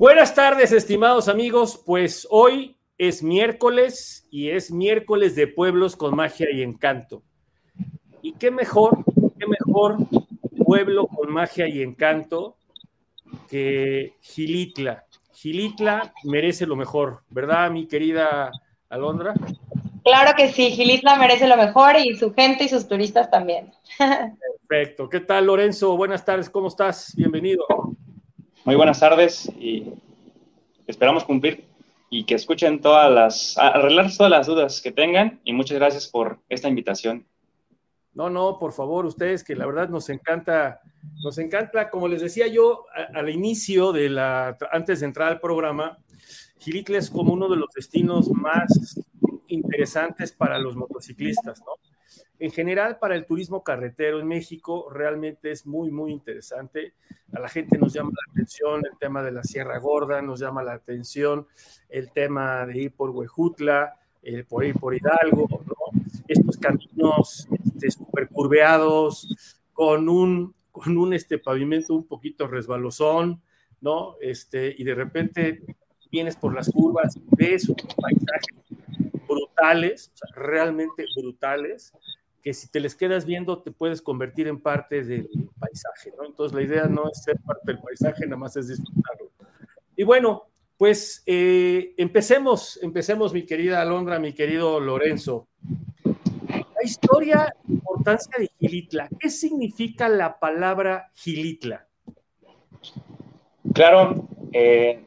Buenas tardes, estimados amigos. Pues hoy es miércoles y es miércoles de pueblos con magia y encanto. Y qué mejor, qué mejor pueblo con magia y encanto que Gilitla. Gilitla merece lo mejor, ¿verdad, mi querida Alondra? Claro que sí, Gilitla merece lo mejor y su gente y sus turistas también. Perfecto. ¿Qué tal, Lorenzo? Buenas tardes, ¿cómo estás? Bienvenido. Muy buenas tardes y esperamos cumplir y que escuchen todas las, arreglar todas las dudas que tengan y muchas gracias por esta invitación. No, no, por favor, ustedes que la verdad nos encanta, nos encanta, como les decía yo al inicio de la, antes de entrar al programa, Gilitla es como uno de los destinos más interesantes para los motociclistas, ¿no? En general para el turismo carretero en México realmente es muy, muy interesante. A la gente nos llama la atención el tema de la Sierra Gorda, nos llama la atención el tema de ir por Huejutla, eh, por ir por Hidalgo, ¿no? estos caminos este, super curveados con un, con un este, pavimento un poquito resbalosón, ¿no? Este, y de repente vienes por las curvas, ves unos paisajes brutales, realmente brutales, que si te les quedas viendo te puedes convertir en parte del paisaje, ¿no? Entonces la idea no es ser parte del paisaje, nada más es disfrutarlo. Y bueno, pues eh, empecemos, empecemos mi querida Alondra, mi querido Lorenzo. La historia, importancia de Gilitla. ¿Qué significa la palabra Gilitla? Claro, eh,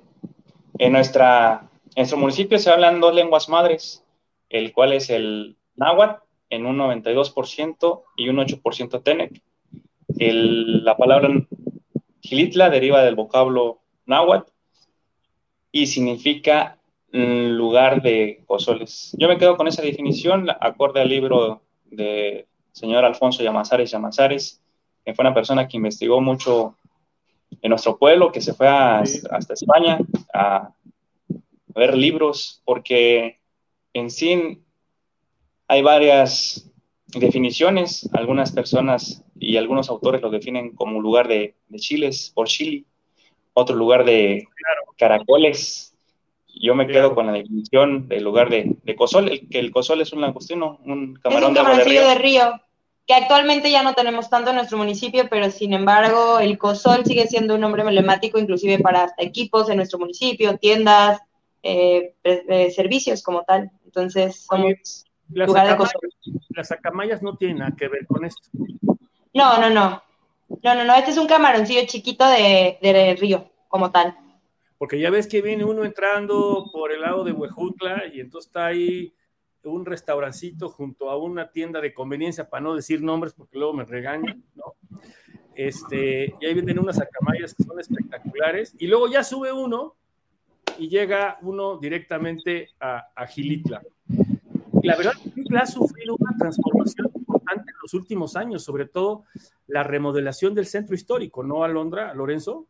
en, nuestra, en nuestro municipio se hablan dos lenguas madres, el cual es el náhuatl en un 92% y un 8% Tenec. la palabra Gilitla deriva del vocablo náhuatl y significa lugar de pozoles. Yo me quedo con esa definición, acorde al libro de señor Alfonso Llamazares Llamazares, que fue una persona que investigó mucho en nuestro pueblo, que se fue hasta España a ver libros, porque en sí hay varias definiciones, algunas personas y algunos autores lo definen como lugar de, chiles por chili, otro lugar de caracoles. Yo me quedo con la definición del lugar de, de cozol, el, que el cozol es un langostino, un camarón de, río. de río. Que actualmente ya no tenemos tanto en nuestro municipio, pero sin embargo el cozol sigue siendo un nombre emblemático inclusive para equipos en nuestro municipio, tiendas, eh, eh, servicios como tal. Entonces, somos las, acamayas, no tienen nada que ver con esto. No, no, no. No, no, no. Este es un camaroncillo chiquito de, río, como tal. Porque ya ves que viene uno entrando por el lado de Huejutla y entonces está ahí un restaurancito junto a una tienda de conveniencia, para no decir nombres porque luego me regañan, ¿no? Este, y ahí vienen unas acamayas que son espectaculares. Y luego ya sube uno y llega uno directamente a, a Gilitla la verdad que ha sufrido una transformación importante en los últimos años, sobre todo la remodelación del centro histórico, ¿no, Alondra, Lorenzo?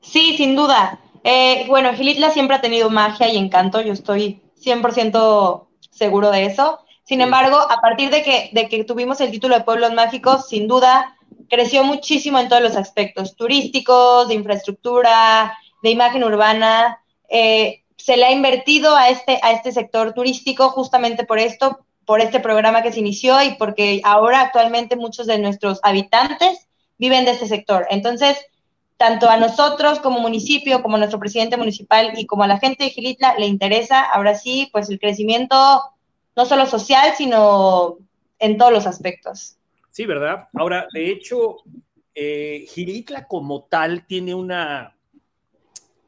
Sí, sin duda. Eh, bueno, Gilitla siempre ha tenido magia y encanto, yo estoy 100% seguro de eso. Sin embargo, a partir de que, de que tuvimos el título de Pueblos Mágicos, sin duda creció muchísimo en todos los aspectos, turísticos, de infraestructura, de imagen urbana. Eh, se le ha invertido a este, a este sector turístico justamente por esto, por este programa que se inició y porque ahora actualmente muchos de nuestros habitantes viven de este sector. Entonces, tanto a nosotros como municipio, como a nuestro presidente municipal y como a la gente de Gilitla le interesa ahora sí, pues el crecimiento no solo social, sino en todos los aspectos. Sí, ¿verdad? Ahora, de hecho, eh, Gilitla como tal tiene una,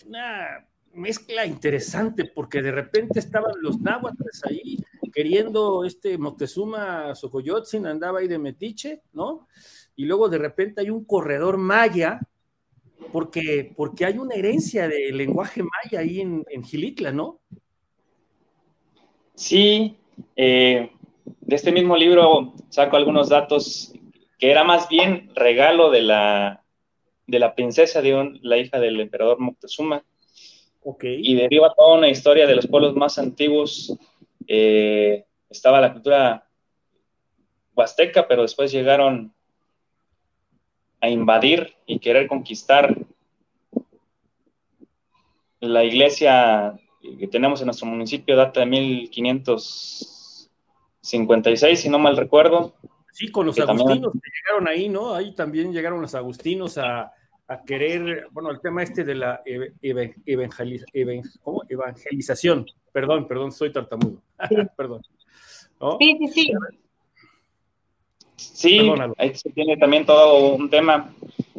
una mezcla interesante, porque de repente estaban los náhuatles ahí queriendo este Moctezuma Xocoyotzin, andaba ahí de metiche, ¿no? Y luego de repente hay un corredor maya, porque, porque hay una herencia de lenguaje maya ahí en, Gilitla, ¿no? Sí, eh, de este mismo libro saco algunos datos que era más bien regalo de la, de la princesa de la hija del emperador Moctezuma, y deriva toda una historia de los pueblos más antiguos. Eh, estaba la cultura huasteca, pero después llegaron a invadir y querer conquistar la iglesia que tenemos en nuestro municipio data de 1556, si no mal recuerdo. Sí, con los agustinos que llegaron ahí, ¿no? Ahí también llegaron los agustinos a, querer, bueno, el tema este de la evangelización. Perdón, perdón, soy tartamudo. perdón. Sí, sí, sí. Sí, ahí se tiene también todo un tema.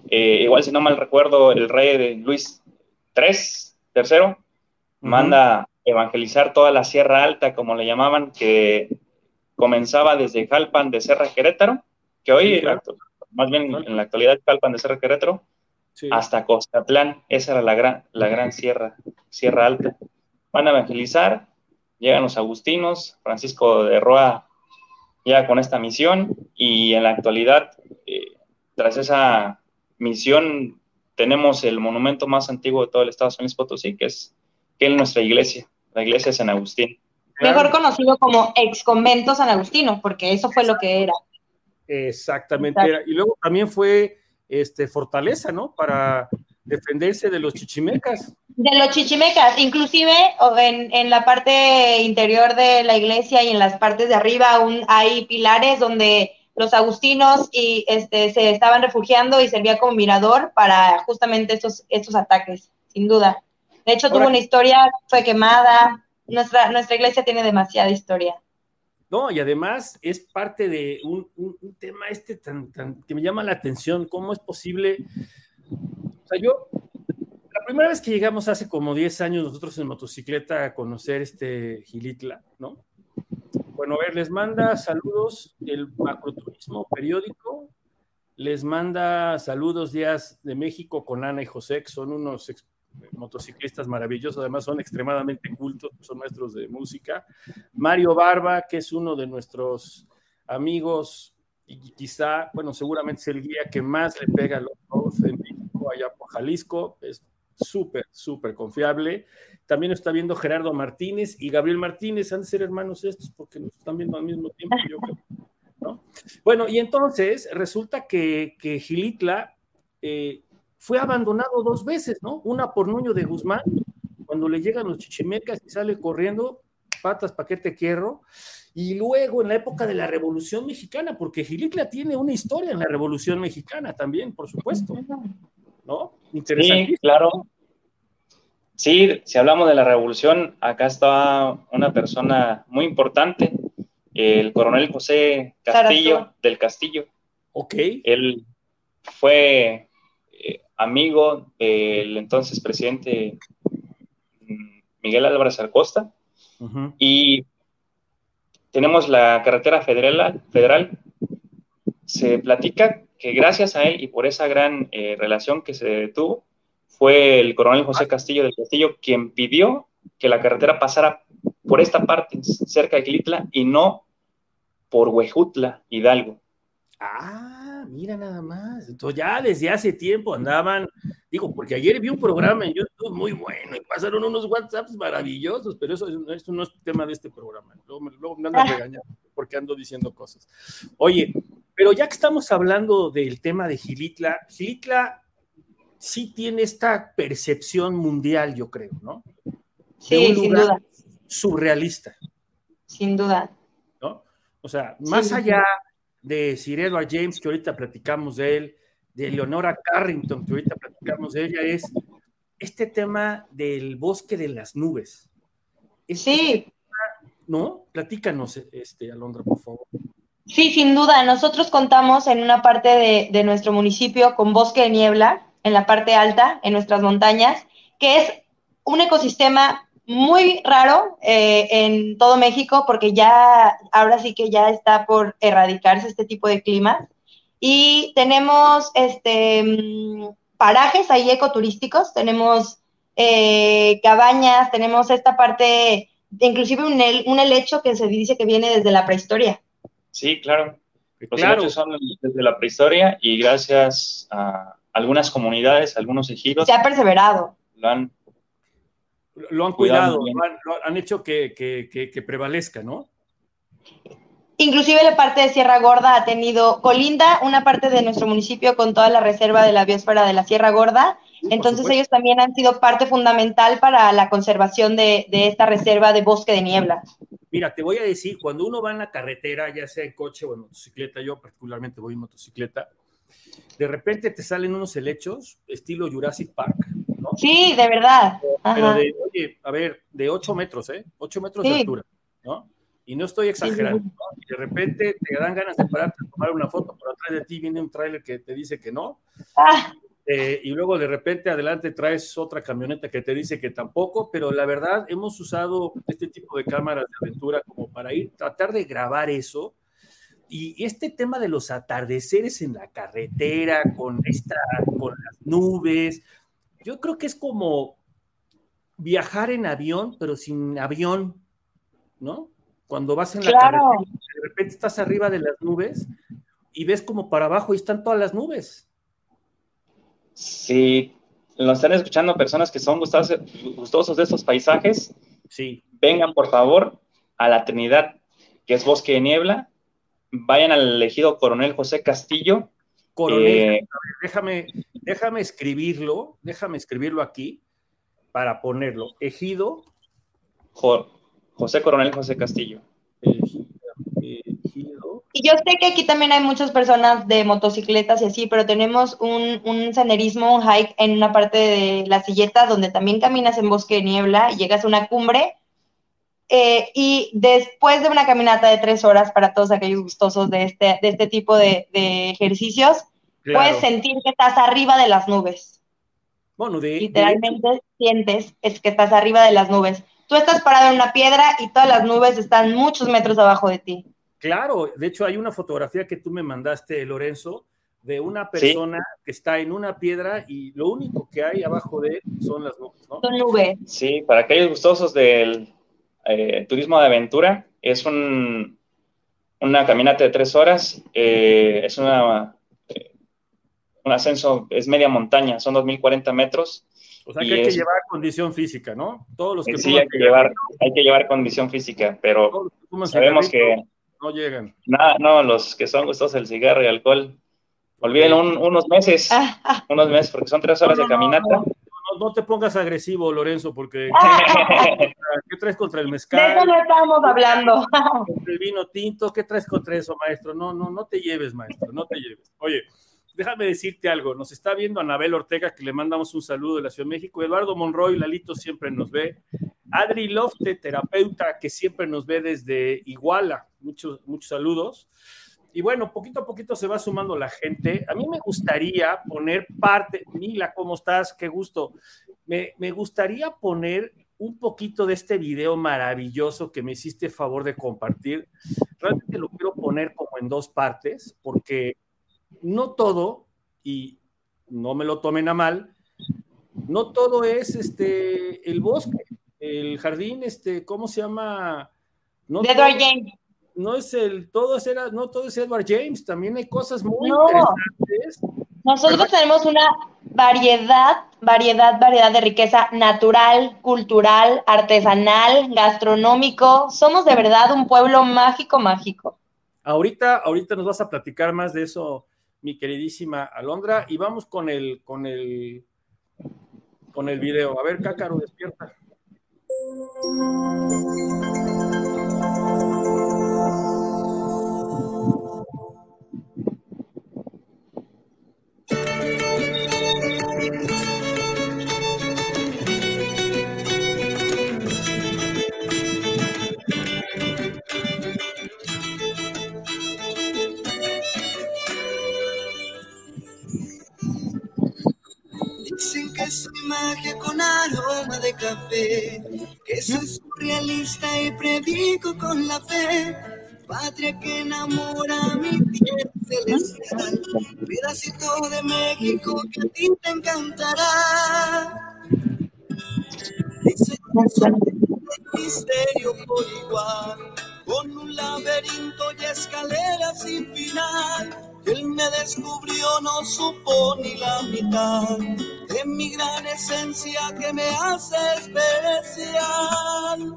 Eh, igual, si no mal recuerdo, el rey de Luis III, tercero, manda evangelizar toda la Sierra Alta, como le llamaban, que comenzaba desde Jalpan de Serra Querétaro, que hoy, más bien en la actualidad, Jalpan de Serra Querétaro, hasta Costatlán, esa era la gran, la gran sierra, Sierra Alta. Van a evangelizar, llegan los agustinos, Francisco de Roa llega con esta misión y en la actualidad, eh, tras esa misión, tenemos el monumento más antiguo de todo el estado de San Luis Potosí, que es, que es nuestra iglesia, la iglesia de San Agustín. Mejor conocido como ex convento San Agustino, porque eso fue lo que era. Exactamente. Y luego también fue este, fortaleza, ¿no? Para defenderse de los chichimecas. De los chichimecas, inclusive en, en, la parte interior de la iglesia y en las partes de arriba aún hay pilares donde los agustinos y este, se estaban refugiando y servía como mirador para justamente estos, estos ataques, sin duda. De hecho, tuvo una historia, fue quemada. Nuestra, nuestra iglesia tiene demasiada historia. No, y además es parte de un, tema este tan, tan, que me llama la atención, cómo es posible. O sea, yo, la primera vez que llegamos hace como 10 años nosotros en motocicleta a conocer este Gilitla, ¿no? Bueno, a ver, les manda saludos el macroturismo periódico, les manda saludos Días de México con Ana y José, que son unos motociclistas maravillosos, además son extremadamente cultos, son maestros de música. Mario Barba, que es uno de nuestros amigos y quizá, bueno, seguramente es el guía que más le pega a los roads en México, allá por Jalisco, es súper, súper confiable. También está viendo Gerardo Martínez y Gabriel Martínez, han de ser hermanos estos porque nos están viendo al mismo tiempo, yo ¿no? Bueno, y entonces resulta que, que Gilitla eh, fue abandonado dos veces, ¿no? Una por Nuño de Guzmán, cuando le llegan los chichimecas y sale corriendo, patas, paquete, quiero, y luego en la época de la Revolución Mexicana, porque Gilitla tiene una historia en la Revolución Mexicana también, por supuesto, ¿no? Interesante. Sí, claro. Sí, si hablamos de la revolución, acá está una persona muy importante, el coronel José Castillo del Castillo. Ok. Él fue amigo del entonces presidente mm, Miguel Álvarez Acosta y tenemos la carretera federal, federal. Se platica que gracias a él y por esa gran eh, relación que se tuvo, fue el coronel José Castillo del Castillo quien pidió que la carretera pasara por esta parte, cerca de Glitla, y no por Huejutla, Hidalgo. Ah, mira nada más. Entonces ya desde hace tiempo andaban, digo, porque ayer vi un programa en YouTube muy bueno y pasaron unos WhatsApps maravillosos, pero eso, eso no es tema de este programa. Luego, me andan regañando porque ando diciendo cosas. Oye, pero ya que estamos hablando del tema de Gilitla, Gilitla sí tiene esta percepción mundial, yo creo, ¿no? Sí, sin duda. Surrealista. Sin duda. ¿No? O sea, más allá de Edward James, que ahorita platicamos de él, de Leonora Carrington, que ahorita platicamos de ella, es este tema del bosque de las nubes. sí. ¿No? Platícanos, este, Alondra, por favor. Sí, sin duda. Nosotros contamos en una parte de, de nuestro municipio con bosque de niebla, en la parte alta, en nuestras montañas, que es un ecosistema muy raro eh, en todo México porque ya, ahora sí que ya está por erradicarse este tipo de clima. Y tenemos este, mm, parajes ahí ecoturísticos, tenemos eh, cabañas, tenemos esta parte, inclusive un, un helecho que se dice que viene desde la prehistoria. Sí, claro. Los claro. son desde la prehistoria y gracias a, algunas comunidades, algunos ejidos. Se ha perseverado. Lo han, lo han cuidado, lo han, hecho que, que, prevalezca, ¿no? Inclusive la parte de Sierra Gorda ha tenido, colinda una parte de nuestro municipio con toda la reserva de la biosfera de la Sierra Gorda Entonces ellos también han sido parte fundamental para la conservación de, esta reserva de bosque de niebla. Mira, te voy a decir, cuando uno va en la carretera, ya sea en coche o en motocicleta, yo particularmente voy en motocicleta, de repente te salen unos helechos estilo Jurassic Park. Sí, de verdad. Pero de, oye, a ver, de 8 metros, ¿eh? 8 metros de altura, ¿no? Y no estoy exagerando, ¿no? De repente te dan ganas de pararte a tomar una foto, pero atrás de ti viene un tráiler que te dice que no. Ah. Eh, y luego de repente adelante traes otra camioneta que te dice que tampoco, pero la verdad hemos usado este tipo de cámaras de aventura como para ir, tratar de grabar eso. Y este tema de los atardeceres en la carretera, con, esta, con las nubes, yo creo que es como viajar en avión, pero sin avión, ¿no? Cuando vas en la carretera, de repente estás arriba de las nubes y ves como para abajo y están todas las nubes. Si lo están escuchando personas que son gustosos, de estos paisajes, sí. vengan por favor a la Trinidad, que es Bosque de Niebla, vayan al elegido Coronel José Castillo. Coronel, eh, déjame, déjame escribirlo, déjame escribirlo aquí para ponerlo. Ejido. José Coronel José Castillo. Y yo sé que aquí también hay muchas personas de motocicletas y así, pero tenemos un, un senderismo, un hike en una parte de la silleta donde también caminas en bosque de niebla y llegas a una cumbre. Eh, y después de una caminata de tres horas para todos aquellos gustosos de este, de este tipo de, ejercicios, puedes sentir que estás arriba de las nubes. Bueno, de, Literalmente sientes es que estás arriba de las nubes. Tú estás parado en una piedra y todas las nubes están muchos metros abajo de ti. Claro, de hecho hay una fotografía que tú me mandaste, Lorenzo, de una persona que está en una piedra y lo único que hay abajo de él son las nubes, ¿no? Son nubes. Sí, para aquellos gustosos del eh, turismo de aventura, es un, una caminata de tres horas, eh, es una, eh, un ascenso, es media montaña, son 2.040 metros. O sea que hay que llevar condición física, ¿no? Todos los que sí, hay que, llevar, hay que llevar condición física, pero sabemos que no llegan. Nada, no, los que son gustosos del cigarro y alcohol, olviden unos meses, unos meses, porque son tres horas de caminata. No, te pongas agresivo, Lorenzo, porque ¿qué traes contra el mezcal? De eso no estamos hablando. El vino tinto, ¿qué traes contra eso, maestro? No, no, no te lleves, maestro, no te lleves. Oye, déjame decirte algo. Nos está viendo Anabel Ortega, que le mandamos un saludo de la Ciudad de México. Eduardo Monroy, Lalito siempre nos ve. Adri Lofte, terapeuta, que siempre nos ve desde Iguala. Muchos, muchos saludos. Y bueno, poquito a poquito se va sumando la gente. A mí me gustaría poner parte, Mila, ¿cómo estás? Qué gusto. Me, me gustaría poner un poquito de este video maravilloso que me hiciste favor de compartir. Realmente lo quiero poner como en dos partes, porque no todo, y no me lo tomen a mal, no todo es este el bosque, el jardín, este, ¿cómo se llama? No James. No es el, todo es, era, no todo es Edward James, también hay cosas muy interesantes. Nosotros tenemos una variedad, variedad, variedad de riqueza natural, cultural, artesanal, gastronómico. Somos de verdad un pueblo mágico, mágico. Ahorita, ahorita nos vas a platicar más de eso mi queridísima Alondra, y vamos con el, con el, con el video. A ver, Cácaro, despierta. Magia con aroma de café, que soy surrealista y predico con la fe. Patria que enamora mi tierra celestial, pedacito de México que a ti te encantará. Dice misterio por igual, con un laberinto y escaleras sin final él me descubrió, no supo ni la mitad de mi gran esencia que me hace especial.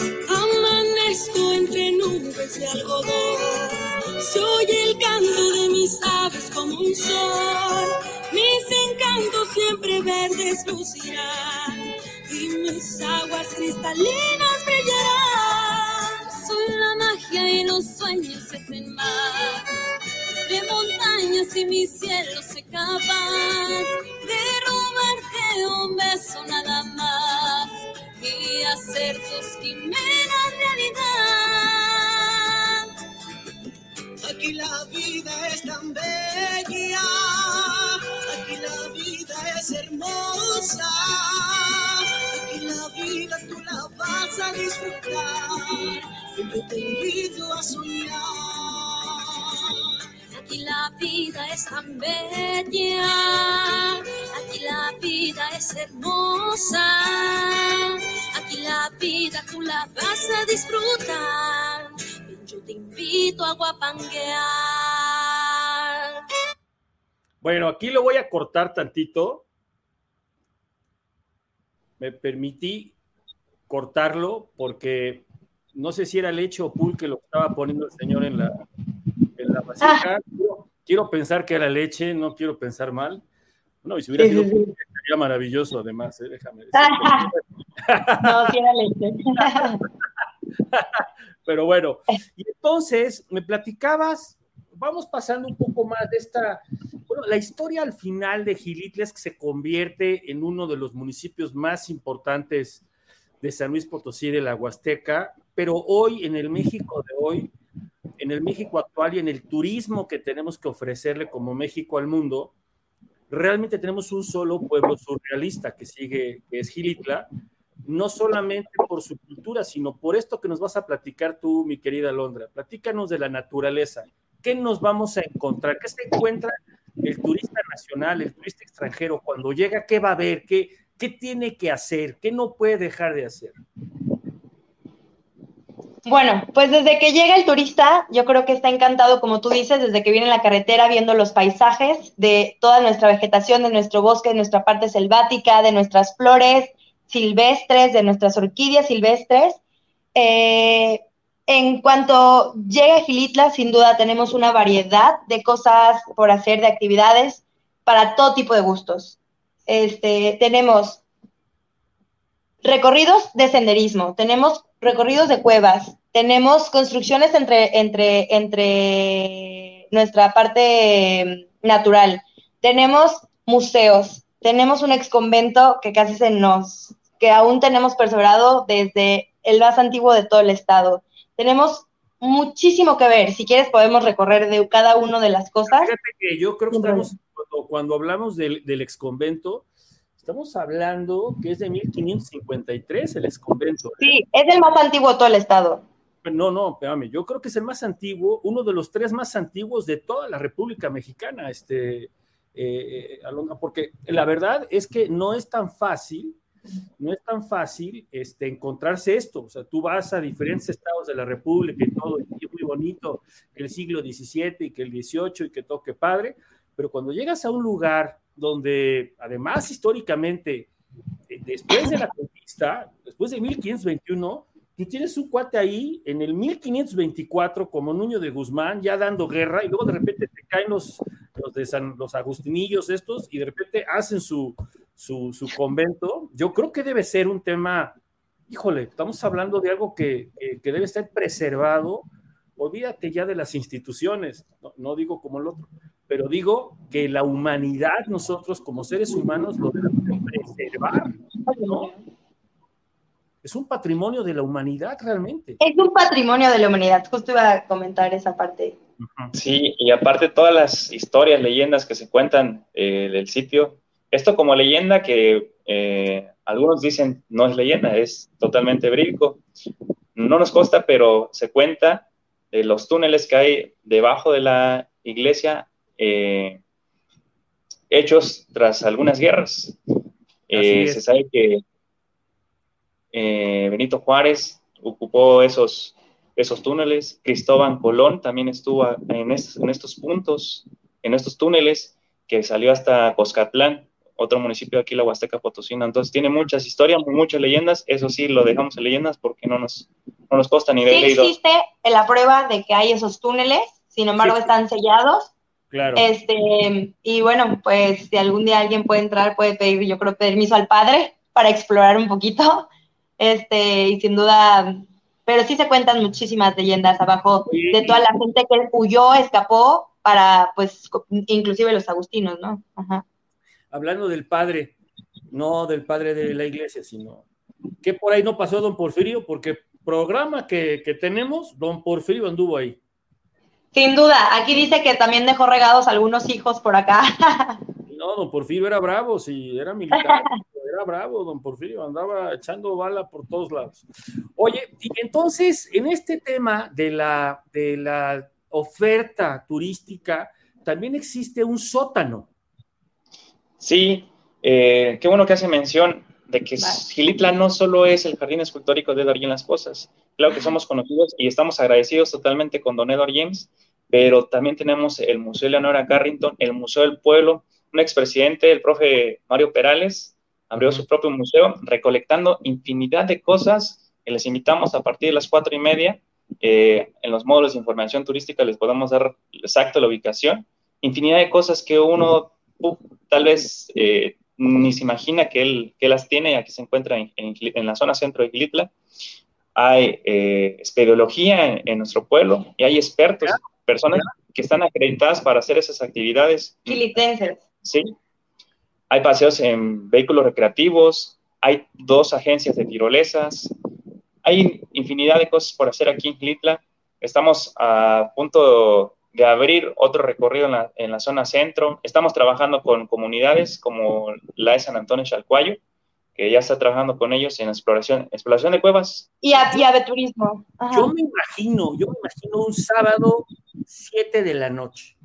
Amanezco entre nubes de algodón, soy el canto de mis aves como un sol, mis encantos siempre verdes lucirán y mis aguas cristalinas brillarán. Soy la magia y los sueños se hacen más de montañas y mi cielo se capaz de robarte un beso nada hacer tus quimeras realidad. Aquí la vida es tan bella, aquí la vida es hermosa, aquí la vida tú la vas a disfrutar, yo te invito a soñar. Aquí la vida es tan bella, aquí la vida es hermosa, aquí la vida tú la vas a disfrutar. Yo te invito a guapanguear. Bueno, aquí lo voy a cortar tantito. Me permití cortarlo porque no sé si era leche o pulque lo que estaba poniendo el señor en la, en la vasija. Quiero, quiero pensar que era leche, no quiero pensar mal. No, y si hubiera Sí, sido pulque, sería maravilloso, además, eh, déjame decir. No, sí era. Pero bueno, y entonces me platicabas, vamos pasando un poco más de esta, bueno, la historia al final de Gilitles que se convierte en uno de los municipios más importantes de San Luis Potosí de la Huasteca, pero hoy en el México de hoy, en el México actual y en el turismo que tenemos que ofrecerle como México al mundo, realmente tenemos un solo pueblo surrealista que sigue, que es Gilitla, no solamente por su cultura, sino por esto que nos vas a platicar tú, mi querida Londra. Platícanos de la naturaleza. ¿Qué nos vamos a encontrar? ¿Qué se encuentra el turista nacional, el turista extranjero cuando llega? ¿Qué va a ver? ¿Qué, qué tiene que hacer? ¿Qué no puede dejar de hacer? Bueno, pues desde que llega el turista, yo creo que está encantado, como tú dices, desde que viene en la carretera viendo los paisajes de toda nuestra vegetación, de nuestro bosque, de nuestra parte selvática, de nuestras flores silvestres, de nuestras orquídeas silvestres. Eh, en cuanto llega a Gilitla, sin duda tenemos una variedad de cosas por hacer, de actividades para todo tipo de gustos. Este, tenemos recorridos de senderismo, tenemos recorridos de cuevas, tenemos construcciones entre, entre, entre nuestra parte natural, tenemos museos, tenemos un ex convento que casi se nos, que aún tenemos perseverado desde el más antiguo de todo el estado. Tenemos muchísimo que ver. Si quieres, podemos recorrer de cada una de las cosas. Fíjate que yo creo que estamos, cuando, cuando hablamos del, del exconvento, estamos hablando que es de 1553 el exconvento. ¿eh? Sí, es el más antiguo de todo el estado. No, no, espérame, yo creo que es el más antiguo, uno de los tres más antiguos de toda la República Mexicana, este, eh, Alondra, porque la verdad es que no es tan fácil, no es tan fácil este, encontrarse esto. O sea, tú vas a diferentes estados de la República y todo, y es muy bonito que el siglo XVII y que el XVIII y que toque padre, pero cuando llegas a un lugar donde, además, históricamente, eh, después de la conquista, después de 1521, tú tienes un cuate ahí en el 1524 como Nuño de Guzmán, ya dando guerra, y luego de repente te caen los, los, de San, los agustinillos estos, y de repente hacen su, su, su, convento. Yo creo que debe ser un tema, híjole, estamos hablando de algo que, que, que debe estar preservado. Olvídate ya de las instituciones, no, no digo como el otro, pero digo que la humanidad, nosotros como seres humanos, lo debemos de preservar, ¿no? Es un patrimonio de la humanidad realmente. Es un patrimonio de la humanidad, justo iba a comentar esa parte. Sí, y aparte todas las historias, leyendas que se cuentan eh, del sitio, esto como leyenda que eh, algunos dicen no es leyenda, es totalmente verídico. No nos consta, pero se cuenta de los túneles que hay debajo de la iglesia eh, hechos tras algunas guerras. Eh, se sabe que Benito Juárez ocupó esos, esos túneles, Cristóbal Colón también estuvo en estos, en estos puntos, en estos túneles, que salió hasta Coscatlán, otro municipio de aquí, la Huasteca Potosina. Entonces tiene muchas historias, muchas leyendas, eso sí, lo dejamos en leyendas porque no nos, no nos consta ni de sí leído. existe la prueba de que hay esos túneles, sin embargo Sí. están sellados Claro. Este, y bueno, pues si algún día alguien puede entrar, puede pedir, yo creo, permiso al padre para explorar un poquito. Este, y sin duda, pero sí se cuentan muchísimas leyendas abajo de toda la gente que huyó, escapó para, pues, inclusive los agustinos, ¿no? Ajá. Hablando del padre, no del padre de la iglesia, sino que por ahí no pasó don Porfirio, porque programa que, que tenemos, don Porfirio anduvo ahí. Sin duda, aquí dice que también dejó regados algunos hijos por acá. No, don Porfirio era bravo, sí, era militar, era bravo, don Porfirio, andaba echando bala por todos lados. Oye, y entonces, en este tema de la, de la oferta turística, también existe un sótano. Sí, eh, qué bueno que hace mención de que Gilitla no solo es el jardín escultórico de Edward Las Cosas. Claro que somos conocidos y estamos agradecidos totalmente con Don Edward James, pero también tenemos el Museo Leonora Carrington, el Museo del Pueblo, un expresidente, el profe Mario Perales, abrió su propio museo recolectando infinidad de cosas. Y les invitamos a partir de las cuatro y media. Eh, en los módulos de información turística les podemos dar exacto la ubicación. Infinidad de cosas que uno tal vez eh, ni se imagina que él, que las tiene, aquí se encuentra en, en, la zona centro de Gilitla. Hay eh, espeleología en, nuestro pueblo y hay expertos, personas que están acreditadas para hacer esas actividades. Gilitenses. Sí. Hay paseos en vehículos recreativos, hay dos agencias de tirolesas, hay infinidad de cosas por hacer aquí en Gilitla. Estamos a punto de abrir otro recorrido en la, en la, zona centro. Estamos trabajando con comunidades como la de San Antonio Chalcuayo, que ya está trabajando con ellos en exploración, exploración de cuevas. Y a, turismo. Yo me imagino, yo me imagino un sábado 7 de la noche,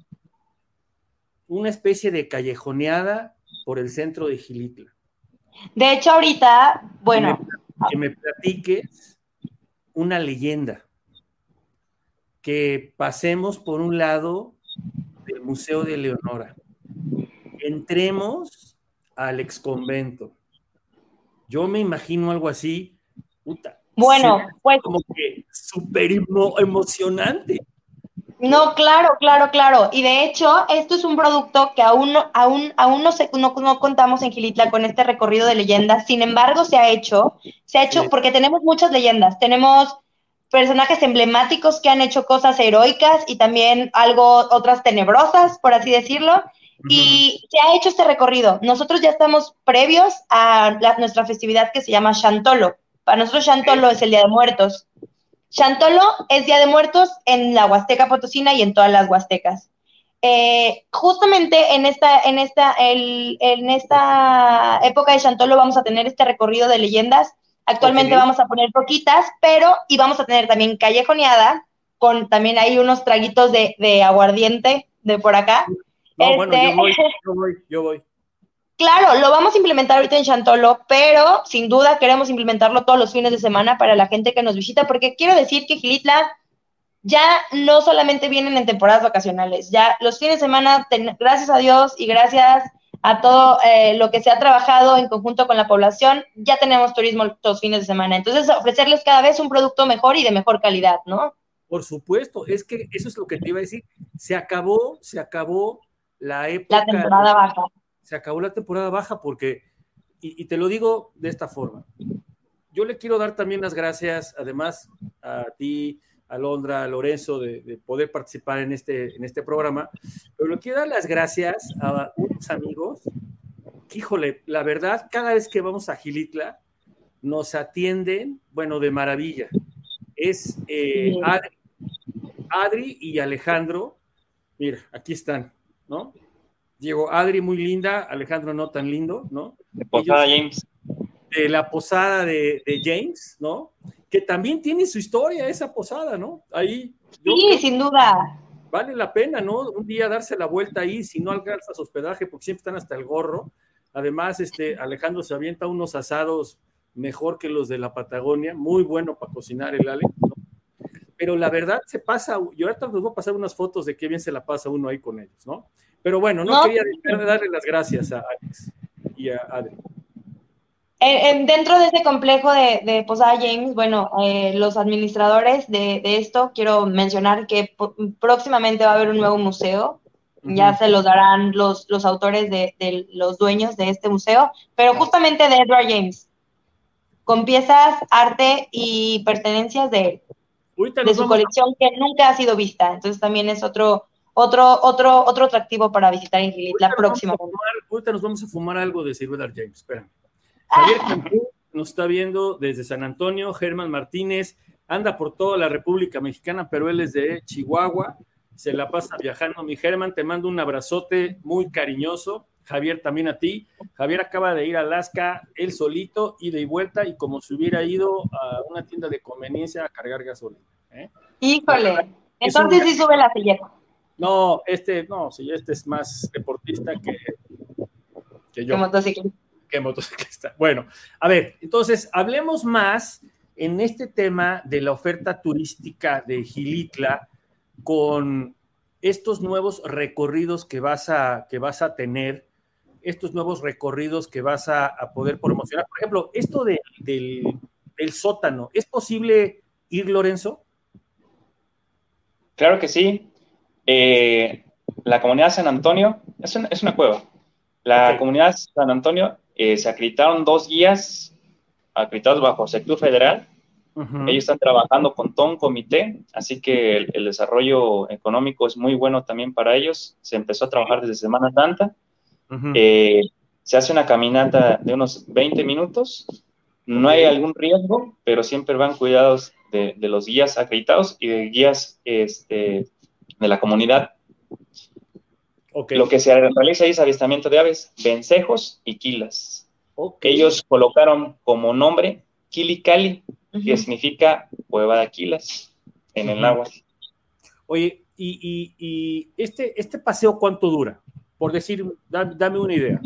una especie de callejoneada por el centro de Gilitla. De hecho, ahorita, bueno. que me platiques una leyenda que pasemos por un lado del Museo de Leonora, entremos al exconvento. Yo me imagino algo así, puta. Bueno, pues. Como que súper emocionante. No, claro, claro, claro. Y de hecho, esto es un producto que aún, aún, aún no, se, no, contamos en Gilitla con este recorrido de leyendas. Sin embargo, se ha hecho, se ha hecho porque tenemos muchas leyendas. Tenemos personajes emblemáticos que han hecho cosas heroicas y también algo, otras tenebrosas, por así decirlo. Y se ha hecho este recorrido. Nosotros ya estamos previos a nuestra festividad que se llama Chantolo. Para nosotros Chantolo es el Día de Muertos. Chantolo es Día de Muertos en la Huasteca Potosina y en todas las Huastecas. Eh, justamente en esta, en, esta, en esta época de Chantolo vamos a tener este recorrido de leyendas Actualmente vamos a poner poquitas, pero y vamos a tener también callejoneada, con también hay unos traguitos de, aguardiente de por acá. No, bueno, yo este, voy, yo voy, yo voy. Claro, lo vamos a implementar ahorita en Chantolo, pero sin duda queremos implementarlo todos los fines de semana para la gente que nos visita, porque quiero decir que Gilitla ya no solamente vienen en temporadas vacacionales, ya los fines de semana, gracias a Dios y gracias a todo eh, lo que se ha trabajado en conjunto con la población, ya tenemos turismo los fines de semana. Entonces, ofrecerles cada vez un producto mejor y de mejor calidad, ¿no? Por supuesto, es que eso es lo que te iba a decir. Se acabó, se acabó la época. La temporada baja. Se acabó la temporada baja porque, y, te lo digo de esta forma, yo le quiero dar también las gracias, además, a ti, Alondra, a Lorenzo, de, poder participar en este, en este programa. Pero le quiero dar las gracias a unos amigos híjole, la verdad, cada vez que vamos a Gilitla, nos atienden, bueno, de maravilla. Es eh, Adri, Adri y Alejandro. Mira, aquí están, ¿no? Diego, Adri muy linda, Alejandro no tan lindo, ¿no? De Posada James. De la posada de, de James, ¿no? que también tiene su historia esa posada, ¿no? Ahí. Sí, sin duda. Vale la pena, ¿no? Un día darse la vuelta ahí, si no alcanzas hospedaje, porque siempre están hasta el gorro. Además, este, Alejandro se avienta unos asados mejor que los de la Patagonia, muy bueno para cocinar el Ale, ¿no? Pero la verdad se pasa, yo ahorita les voy a pasar unas fotos de qué bien se la pasa uno ahí con ellos, ¿no? Pero bueno, no, quería dejar de darle las gracias a Alex y a Adri dentro de ese complejo de, Posada James, bueno, eh, los administradores de, esto, quiero mencionar que próximamente va a haber un nuevo museo Ya se los darán los, los autores de, de, los dueños de este museo, pero justamente de Edward James, con piezas, arte y pertenencias de, de su colección que nunca ha sido vista. Entonces también es otro, otro, otro, otro atractivo para visitar en la próxima. ahorita nos vamos a fumar algo de Sir Edward James, espera. Javier Campú nos está viendo desde San Antonio, Germán Martínez, anda por toda la República Mexicana, pero él es de Chihuahua, se la pasa viajando. Mi Germán, te mando un abrazote muy cariñoso. Javier, también a ti. Javier acaba de ir a Alaska él solito, ida y vuelta, y como si hubiera ido a una tienda de conveniencia a cargar gasolina. ¿eh? Híjole, entonces sí sube la silla. No, este, no, sí, este es más deportista que, que yo. Que motociclista. Motociclista. Bueno, a ver, entonces hablemos más en este tema de la oferta turística de Gilitla con estos nuevos recorridos que vas a, que vas a tener, estos nuevos recorridos que vas a, poder promocionar. Por ejemplo, esto del, del, sótano, ¿es posible ir, Lorenzo? Claro que sí. Eh, la comunidad de San Antonio es una, es una cueva. La comunidad de San Antonio eh, se acreditaron dos guías acreditados bajo sector federal ellos están trabajando con todo un comité, así que el, desarrollo económico es muy bueno también para ellos. Se empezó a trabajar desde Semana Santa. Eh, se hace una caminata de unos 20 minutos. No hay algún riesgo, pero siempre van cuidados de, los guías acreditados y de guías este, de la comunidad. Lo que se realiza ahí es avistamiento de aves, vencejos y quilas. Ellos colocaron como nombre Kilikali, que significa cueva de Aquilas en el agua. Oye, y, este, este paseo cuánto dura? Por decir, dame, una idea.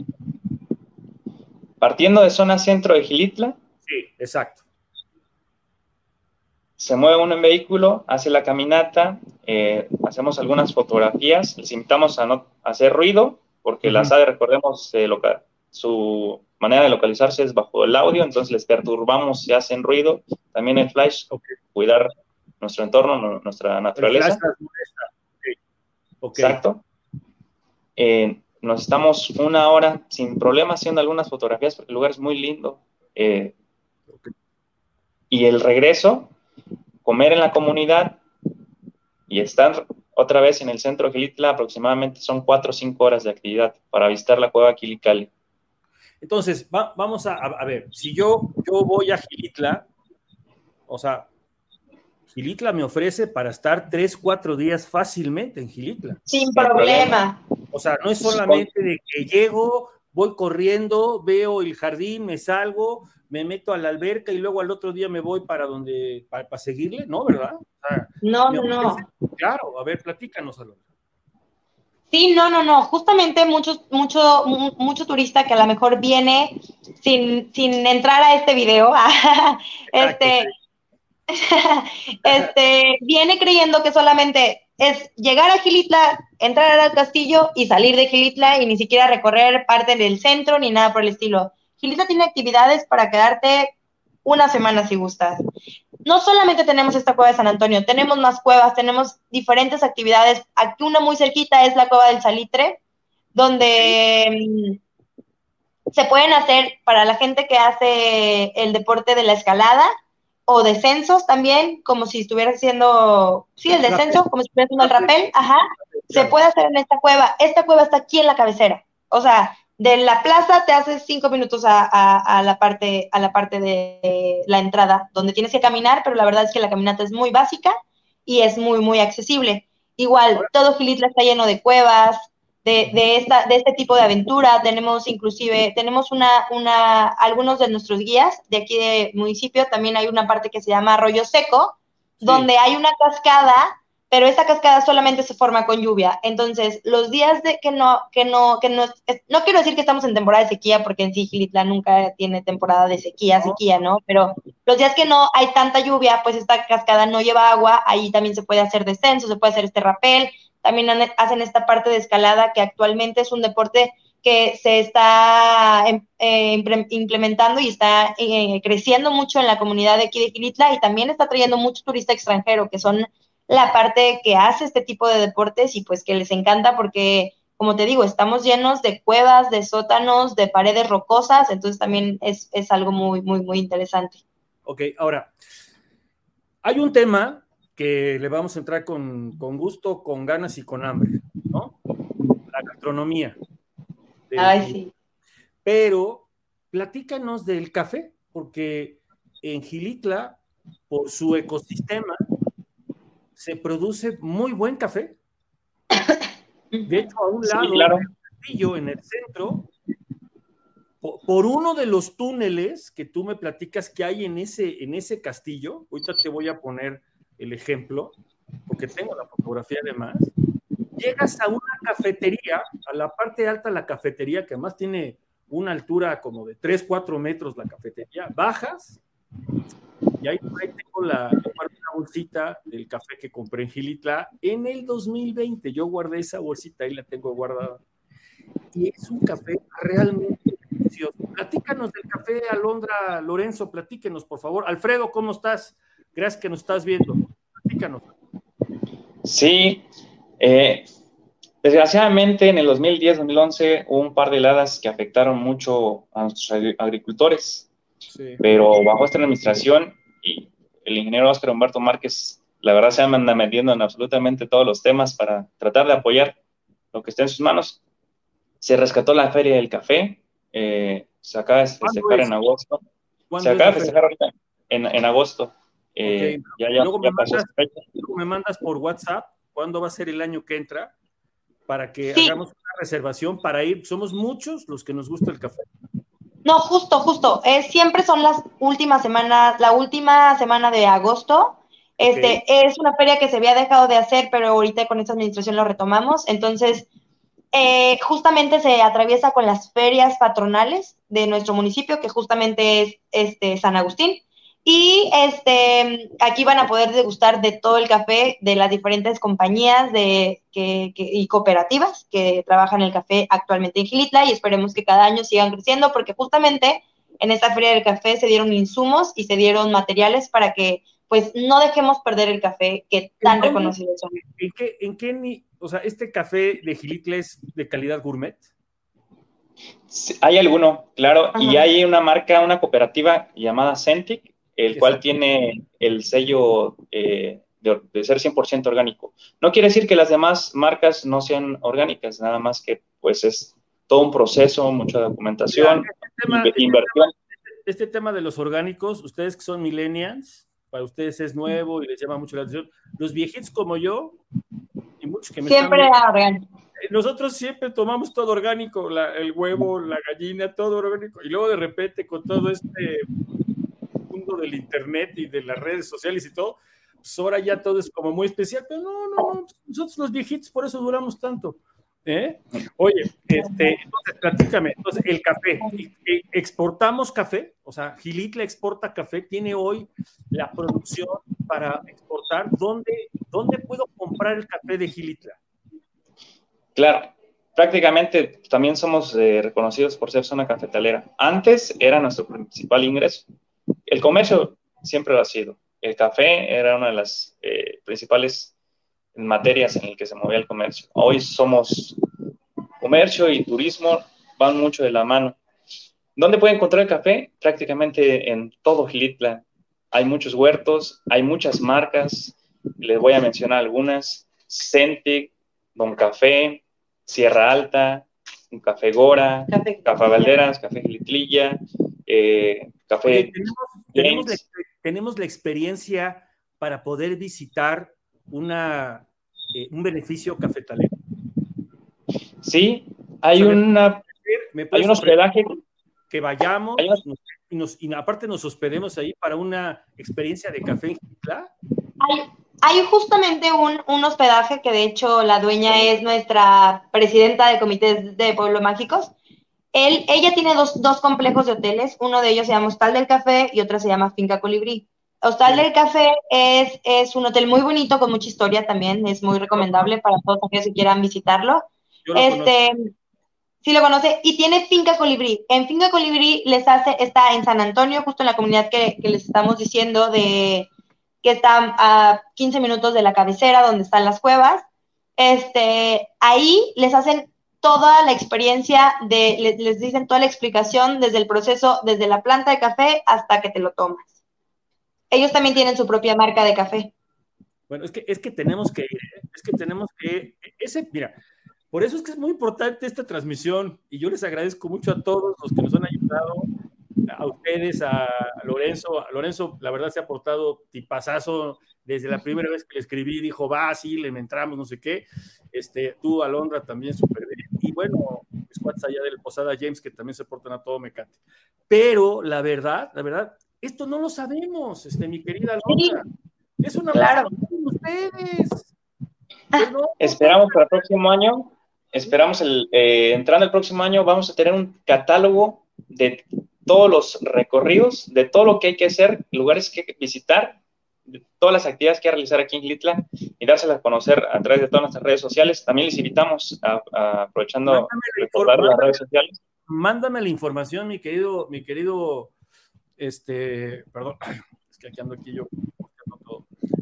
Partiendo de zona centro de Gilitla. Sí, exacto. Se mueve uno en vehículo, hace la caminata, eh, hacemos algunas fotografías, les invitamos a no hacer ruido, porque las aves, recordemos, su manera de localizarse es bajo el audio, entonces les perturbamos si hacen ruido. También el flash, cuidar nuestro entorno, nuestra naturaleza. Exacto. Eh, nos estamos una hora sin problema haciendo algunas fotografías porque el lugar es muy lindo. Eh, y el regreso, comer en la comunidad y estar otra vez en el centro de Gilitla, aproximadamente son cuatro o cinco horas de actividad para visitar la cueva Quilicali. Entonces, vamos a, ver, si yo, yo voy a Gilitla, o sea, Gilitla me ofrece para estar tres, cuatro días fácilmente en Gilitla. Sin problema. O sea, no es solamente de que llego, voy corriendo, veo el jardín, me salgo, me meto a la alberca y luego al otro día me voy para donde, para, seguirle, ¿no? ¿Verdad? no, no, no. Claro, a ver, platícanos, Alonso. Sí, no, no, no. Justamente mucho, mucho, mucho turista que a lo mejor viene sin, sin entrar a este video, este, este, viene creyendo que solamente es llegar a Gilitla, entrar al castillo y salir de Gilitla y ni siquiera recorrer parte del centro ni nada por el estilo. Gilitla tiene actividades para quedarte una semana si gustas no solamente tenemos esta cueva de San Antonio, tenemos más cuevas, tenemos diferentes actividades. Aquí una muy cerquita es la cueva del Salitre, donde mm, se pueden hacer para la gente que hace el deporte de la escalada o descensos también, como si estuviera haciendo, sí, el descenso, como si estuviera haciendo el rappel, ajá, se puede hacer en esta cueva. Esta cueva está aquí en la cabecera. O sea, de la plaza te haces cinco minutos a, la parte, a la parte de la entrada, donde tienes que caminar, pero la verdad es que la caminata es muy básica y es muy, muy accesible. Igual, todo Gilitla está lleno de cuevas, de, de, esta, de este tipo de aventura. Tenemos inclusive, tenemos una, una, algunos de nuestros guías de aquí de municipio, también hay una parte que se llama Arroyo Seco, donde hay una cascada pero esta cascada solamente se forma con lluvia. Entonces, los días de que no, que no, que no, no quiero decir que estamos en temporada de sequía, porque en sí Gilitla nunca tiene temporada de sequía, sequía, ¿no? Pero los días que no hay tanta lluvia, pues esta cascada no lleva agua, ahí también se puede hacer descenso, se puede hacer este rapel, también hacen esta parte de escalada que actualmente es un deporte que se está em, eh, implementando y está eh, creciendo mucho en la comunidad de aquí de Gilitla y también está trayendo mucho turista extranjero, que son la parte que hace este tipo de deportes y pues que les encanta porque, como te digo, estamos llenos de cuevas, de sótanos, de paredes rocosas, entonces también es, es algo muy, muy, muy interesante. Ok, ahora, hay un tema que le vamos a entrar con, con gusto, con ganas y con hambre, ¿no? La gastronomía. Ay, sí. Pero platícanos del café, porque en Gilitla, por su ecosistema, se produce muy buen café. De hecho, a un lado claro. del castillo, en el centro, po- por uno de los túneles que tú me platicas que hay en ese, en ese castillo, ahorita te voy a poner el ejemplo, porque tengo la fotografía además, llegas a una cafetería, a la parte alta de la cafetería, que además tiene una altura como de 3, 4 metros la cafetería, bajas y ahí, ahí tengo la, bolsita del café que compré en Gilitla en el 2020. Yo guardé esa bolsita y la tengo guardada. Y es un café realmente delicioso. Platícanos del café, Alondra Lorenzo, platíquenos, por favor. Alfredo, ¿cómo estás? Gracias que nos estás viendo. Sí, eh, desgraciadamente en el 2010-2011 hubo un par de heladas que afectaron mucho a nuestros agri- agricultores, Sí. pero bajo esta administración y el ingeniero Óscar Humberto Márquez, la verdad se anda metiendo en absolutamente todos los temas para tratar de apoyar lo que esté en sus manos. Se rescató la Feria del Café, eh, se acaba de festejar es? en agosto, ¿Cuándo se acaba de festejar ahorita en, en agosto. Eh, Ok. Ya, ya, Luego ya me mandas- esa fecha. Luego me mandas por WhatsApp cuándo va a ser el año que entra para que Sí. hagamos una reservación para ir. Somos muchos los que nos gusta el café. No, justo, justo. Es, siempre son las últimas semanas, la última semana de agosto. Este, es una feria que se había dejado de hacer, pero ahorita con esta administración lo retomamos. Entonces, eh, justamente se atraviesa con las ferias patronales de nuestro municipio, que justamente es este, San Agustín. Y este, aquí van a poder degustar de todo el café de las diferentes compañías de, que, que- y cooperativas que trabajan el café actualmente en Gilitla y esperemos que cada año sigan creciendo porque justamente en esta feria del café se dieron insumos y se dieron materiales para que pues no dejemos perder el café que tan reconocido son. ¿En qué, en qué ni, o sea, este café de Gilitla es de calidad gourmet? Sí, hay alguno, claro, y hay una marca, una cooperativa llamada Centric, el cual tiene el sello eh, de, de ser 100% orgánico. No quiere decir que las demás marcas no sean orgánicas, nada más que pues es todo un proceso, mucha documentación, este tema- este inversión. este tema de los orgánicos, ustedes que son millennials, para ustedes es nuevo y les llama mucho la atención. Los viejitos como yo, y muchos que me Siempre están era orgánico. viendo, nosotros siempre tomamos todo orgánico, la- el huevo, la gallina, todo orgánico. Y luego de repente con todo este mundo del internet y de las redes sociales y todo, pues ahora ya todo es como muy especial, pero no, no, no, nosotros los viejitos por eso duramos tanto. ¿eh? Oye, este, entonces platícame, entonces el café, ¿e- ¿exportamos café? O sea, Gilitla exporta café, tiene hoy la producción para exportar. ¿Dónde, dónde puedo comprar el café de Gilitla? Claro, prácticamente también somos eh, reconocidos por ser zona cafetalera. Antes era nuestro principal ingreso. El comercio siempre lo ha sido. El café era una de las eh, principales materias en el que se movía el comercio. Hoy somos comercio y turismo, van mucho de la mano. ¿Dónde puede encontrar el café? Prácticamente en todo Gilitla. Hay muchos huertos, hay muchas marcas, les voy a mencionar algunas. Centric, Don Café, Sierra Alta, un Café Gora, Café. Café Valderas, Café Gilitlilla, eh, Café Oye, tenemos, tenemos, la, tenemos la experiencia para poder visitar una, eh, un beneficio cafetalero. Sí, hay O sea, me- una, ¿Me hay un hospedaje, que vayamos hay y, nos- y aparte nos hospedemos ahí para una experiencia de café en Gilitla? Hay, hay justamente un, un hospedaje que de hecho la dueña es nuestra presidenta de comités de Pueblo Mágicos. Él, ella tiene dos, dos complejos de hoteles, uno de ellos se llama Hostal del Café y otro se llama Finca Colibrí. Hostal Sí. del Café es, es un hotel muy bonito con mucha historia también, es muy recomendable para todos aquellos que quieran visitarlo. Yo lo conozco. Este, sí lo conoce, y tiene Finca Colibrí. En Finca Colibrí les hace, está en San Antonio, justo en la comunidad que, que les estamos diciendo de, que está a 15 minutos de la cabecera donde están las cuevas. Este, ahí les hacen toda la experiencia de, les, dicen toda la explicación desde el proceso, desde la planta de café hasta que te lo tomas. Ellos también tienen su propia marca de café. Bueno, es que, es que tenemos que ir, es que tenemos que, ese, mira, por eso es que es muy importante esta transmisión y yo les agradezco mucho a todos los que nos han ayudado, a ustedes, a Lorenzo. Lorenzo, la verdad, se ha portado tipazazo desde la primera vez que le escribí, dijo, va, sí, le entramos, no sé qué. Este, tú, Alondra, también súper bien. Bueno, squads allá del Posada James, que también se portan a todo mecate. Pero la verdad, la verdad, esto no lo sabemos, este, mi querida Alondra. Es una Claro. con ustedes. Ah. Pero- Esperamos para el próximo año, esperamos el, eh, entrando el próximo año, vamos a tener un catálogo de todos los recorridos, de todo lo que hay que hacer, lugares que visitar, todas las actividades que hay que realizar aquí en Gilitla y dárselas a conocer a través de todas nuestras redes sociales. También les invitamos, a, a- aprovechando Mándame recordar las redes sociales. mándame la información, mi querido, mi querido, este, perdón, es que aquí ando aquí yo.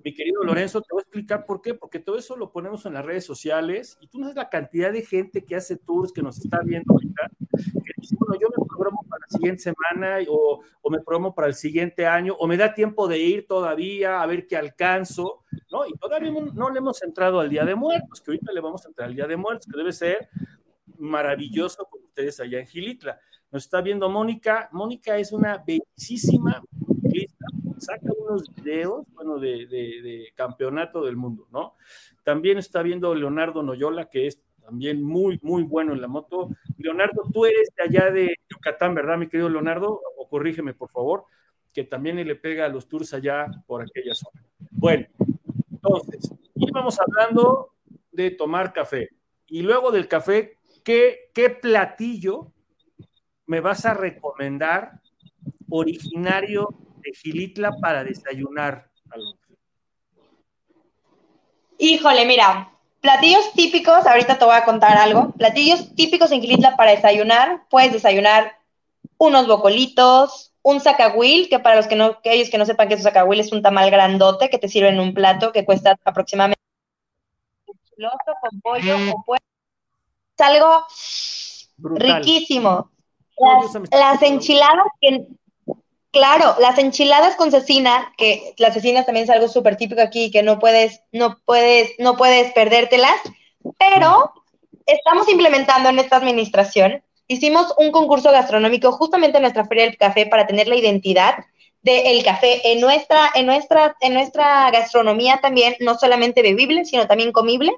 Mi querido Lorenzo, te voy a explicar por qué, porque todo eso lo ponemos en las redes sociales y tú no sabes la cantidad de gente que hace tours, que nos está viendo ahorita, dice, bueno, yo me programo para la siguiente semana o, me programo para el siguiente año, o me da tiempo de ir todavía a ver qué alcanzo, ¿no? Y todavía no, le hemos entrado al Día de Muertos, que ahorita le vamos a entrar al Día de Muertos, que debe ser maravilloso con ustedes allá en Gilitla. Nos está viendo Mónica. Mónica es una bellísima ciclista, saca unos videos, bueno, de campeonato del mundo, ¿no? También está viendo Leonardo Noyola, que es también muy, muy bueno en la moto. Leonardo, tú eres de allá de Yucatán, ¿verdad, mi querido Leonardo? O corrígeme, por favor, que también le pega a los tours allá por aquella zona. Bueno, entonces, íbamos hablando de tomar café. Y luego del café, ¿qué, qué platillo me vas a recomendar originario de Gilitla para desayunar? Alondra? Híjole, mira, platillos típicos, ahorita te voy a contar algo. Platillos típicos en Gilitla para desayunar, puedes desayunar unos bocolitos, un zacahuil, que para los que no, aquellos que no sepan que es un zacahuil es un tamal grandote que te sirve en un plato que cuesta aproximadamente con pollo o puede es algo Brutal. riquísimo. Las, las enchiladas que Claro, las enchiladas con cecina, que la cecina también es algo súper típico aquí, que no puedes, no puedes, no puedes perdértelas, pero estamos implementando en esta administración, hicimos un concurso gastronómico justamente en nuestra Feria del Café para tener la identidad del café en nuestra, en nuestra, en nuestra gastronomía también, no solamente bebible, sino también comible.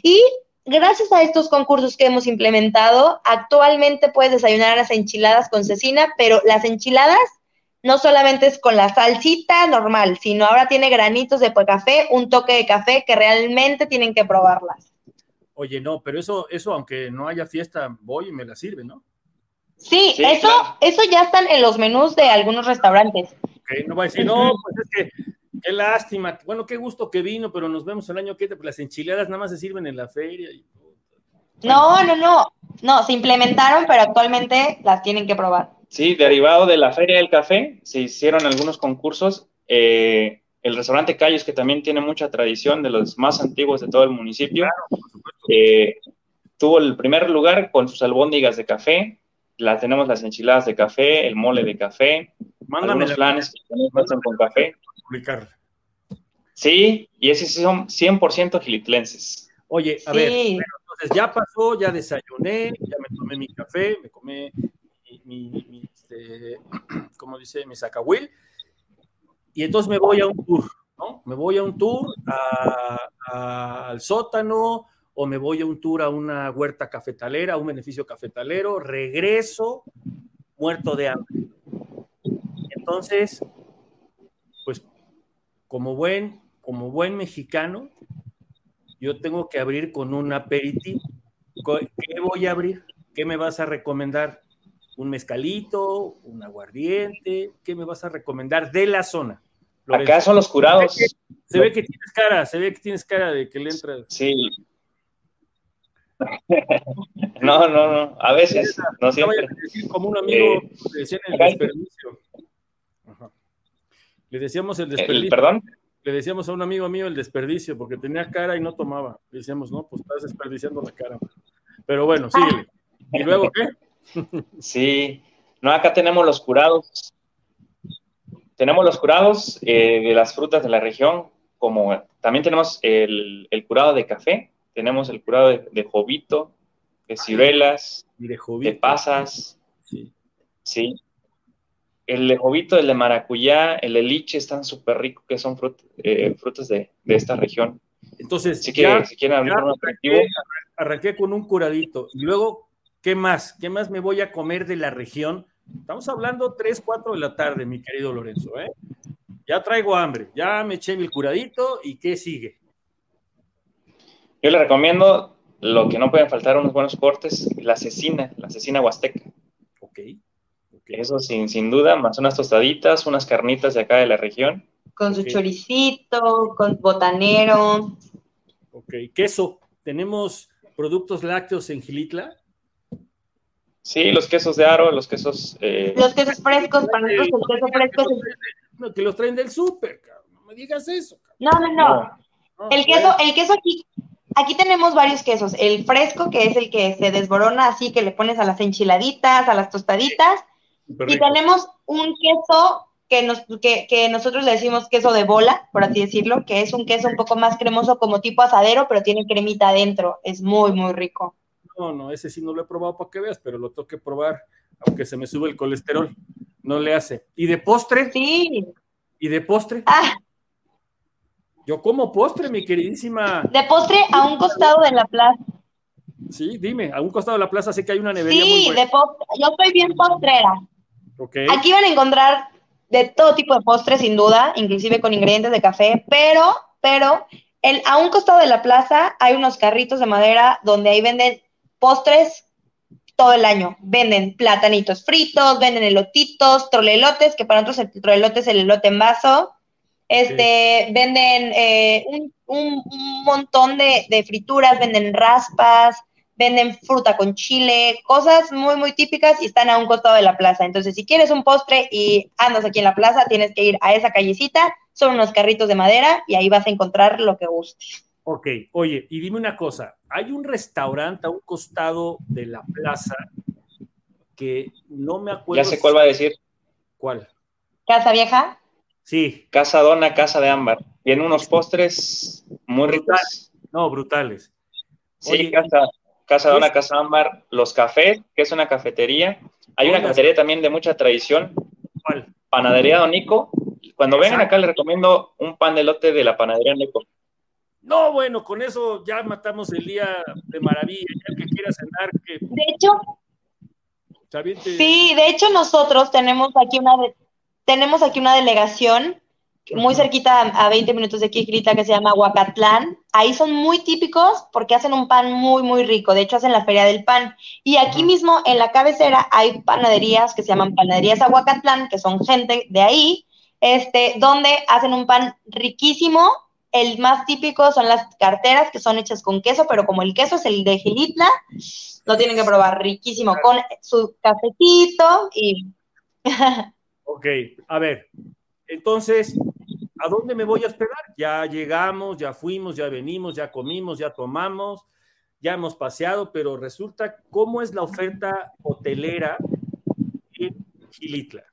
Y gracias a estos concursos que hemos implementado, actualmente puedes desayunar las enchiladas con cecina, pero las enchiladas no solamente es con la salsita normal, sino ahora tiene granitos de café, un toque de café que realmente tienen que probarlas. Oye, no, pero eso, eso, aunque no haya fiesta, voy y me la sirve, ¿no? Sí, Sí, eso, claro. eso ya están en los menús de algunos restaurantes. Ok, no va a decir, no, pues es que qué lástima, bueno, qué gusto que vino, pero nos vemos el año que viene, pues las enchiladas nada más se sirven en la feria. Y... No, no, no, no, se implementaron, pero actualmente las tienen que probar. Sí, derivado de la Feria del Café, se hicieron algunos concursos. eh, el restaurante Callos, que también tiene mucha tradición, de los más antiguos de todo el municipio, eh, tuvo el primer lugar con sus albóndigas de café. La, tenemos las enchiladas de café, el mole de café, Mándame la planes que también con café. publicarla. Sí, y esos son 100% gilitlenses. Oye, a Sí. ver, bueno, entonces ya pasó, ya desayuné, ya me tomé mi café, me comí mi, este, ¿cómo dice? Mi sacahuil. Y entonces me voy a un tour, ¿no? Me voy a un tour al sótano o me voy a un tour a una huerta cafetalera, a un beneficio cafetalero, regreso muerto de hambre. Entonces, pues como buen, como buen mexicano, yo tengo que abrir con un aperitivo. ¿Qué voy a abrir? ¿Qué me vas a recomendar? ¿Un mezcalito? ¿Un aguardiente? ¿Qué me vas a recomendar de la zona? Lorenzo? Acá son los curados. Se ve que tienes cara, se ve que tienes cara de que le entras. Sí. No, no, no. A veces, no siempre. como un amigo Eh, le decían el desperdicio. Ajá. Le decíamos el El, desperdicio. perdón. le decíamos a un amigo mío el desperdicio, porque tenía cara y no tomaba. Le decíamos, no, pues estás desperdiciando la cara. Pero bueno, síguele. ¿Y luego qué? Sí, no, acá tenemos los curados. Tenemos los curados eh, de las frutas de la región, como también tenemos el, curado de café, tenemos el curado de, jovito, de ciruelas, de, pasas. Sí. sí. El de jovito, el de maracuyá, el de liche están súper ricos, que son eh, frutos de, esta región. Entonces, si, quieren, si quieren hablar arranqué, arranqué con un curadito. Y luego, ¿qué más? ¿Qué más me voy a comer de la región? Estamos hablando 3, 4 de la tarde, mi querido Lorenzo, ¿eh? Ya traigo hambre, ya me eché mi curadito y ¿qué sigue? Yo le recomiendo lo que no pueden faltar unos buenos cortes, la cecina, la cecina huasteca. Ok. Eso sin, sin duda, más unas tostaditas, unas carnitas de acá de la región. Con su choricito, con botanero. Ok, queso. ¿Tenemos productos lácteos en Gilitla? Sí, los quesos de aro, los quesos... Eh, los quesos frescos, para nosotros el queso fresco es el... No, que los traen del súper, no me digas eso. No, no, no. el queso, el queso aquí, aquí tenemos varios quesos. El fresco, que es el que se desborona así, que le pones a las enchiladitas, a las tostaditas. Y tenemos un queso que, nos, que, que, nosotros le decimos queso de bola, por así decirlo, que es un queso un poco más cremoso como tipo asadero, pero tiene cremita adentro. Es muy, muy rico. No, no, ese sí no lo he probado para que veas, pero lo tengo que probar, aunque se me sube el colesterol. No le hace. ¿Y de postre? Sí. ¿Y de postre? Ah. Yo como postre, mi queridísima. De postre a un costado de la plaza. Sí, dime, a un costado de la plaza sé que hay una nevería sí, de postre. Yo soy bien postrera. Okay. Aquí van a encontrar de todo tipo de postres, sin duda, inclusive con ingredientes de café, pero, pero, el, a un costado de la plaza hay unos carritos de madera donde ahí venden postres todo el año. Venden platanitos fritos, venden elotitos, trolelotes, que para nosotros el trolelote es el elote en vaso. Este, venden eh, un, montón de, de, frituras, venden raspas, venden fruta con chile, cosas muy, muy típicas y están a un costado de la plaza. Entonces, si quieres un postre y andas aquí en la plaza, tienes que ir a esa callecita, son unos carritos de madera y ahí vas a encontrar lo que gustes. Ok, oye, y dime una cosa, hay un restaurante a un costado de la plaza que no me acuerdo. Ya sé cuál va a decir. ¿Cuál? ¿Casa Vieja? Sí. Casa Dona, Casa de Ámbar. Tiene unos postres muy ricos. No, brutales. Sí, Casa, casa Dona, Casa Ámbar. Los cafés, que es una cafetería. Hay una cafetería también de mucha tradición. ¿Cuál? Panadería Donico. Cuando vengan acá les recomiendo un pan de lote de la Panadería Donico. No, bueno, con eso ya matamos el día de maravilla, ya que quiera cenar. Que... De hecho, sí, de hecho nosotros tenemos aquí una, tenemos aquí una delegación muy cerquita a 20 minutos de aquí, que se llama Huacatlán. Ahí son muy típicos porque hacen un pan muy, muy rico. De hecho, hacen la feria del pan. Y aquí mismo en la cabecera hay panaderías que se llaman Panaderías Aguacatlán, que son gente de ahí, este, donde hacen un pan riquísimo el más típico son las carteras que son hechas con queso, pero como el queso es el de Gilitla, lo tienen que probar riquísimo con su cafecito y... ok, a ver, entonces, ¿a dónde me voy a hospedar? Ya llegamos, ya fuimos, ya venimos, ya comimos, ya tomamos, ya hemos paseado, pero resulta, ¿cómo es la oferta hotelera en Gilitla?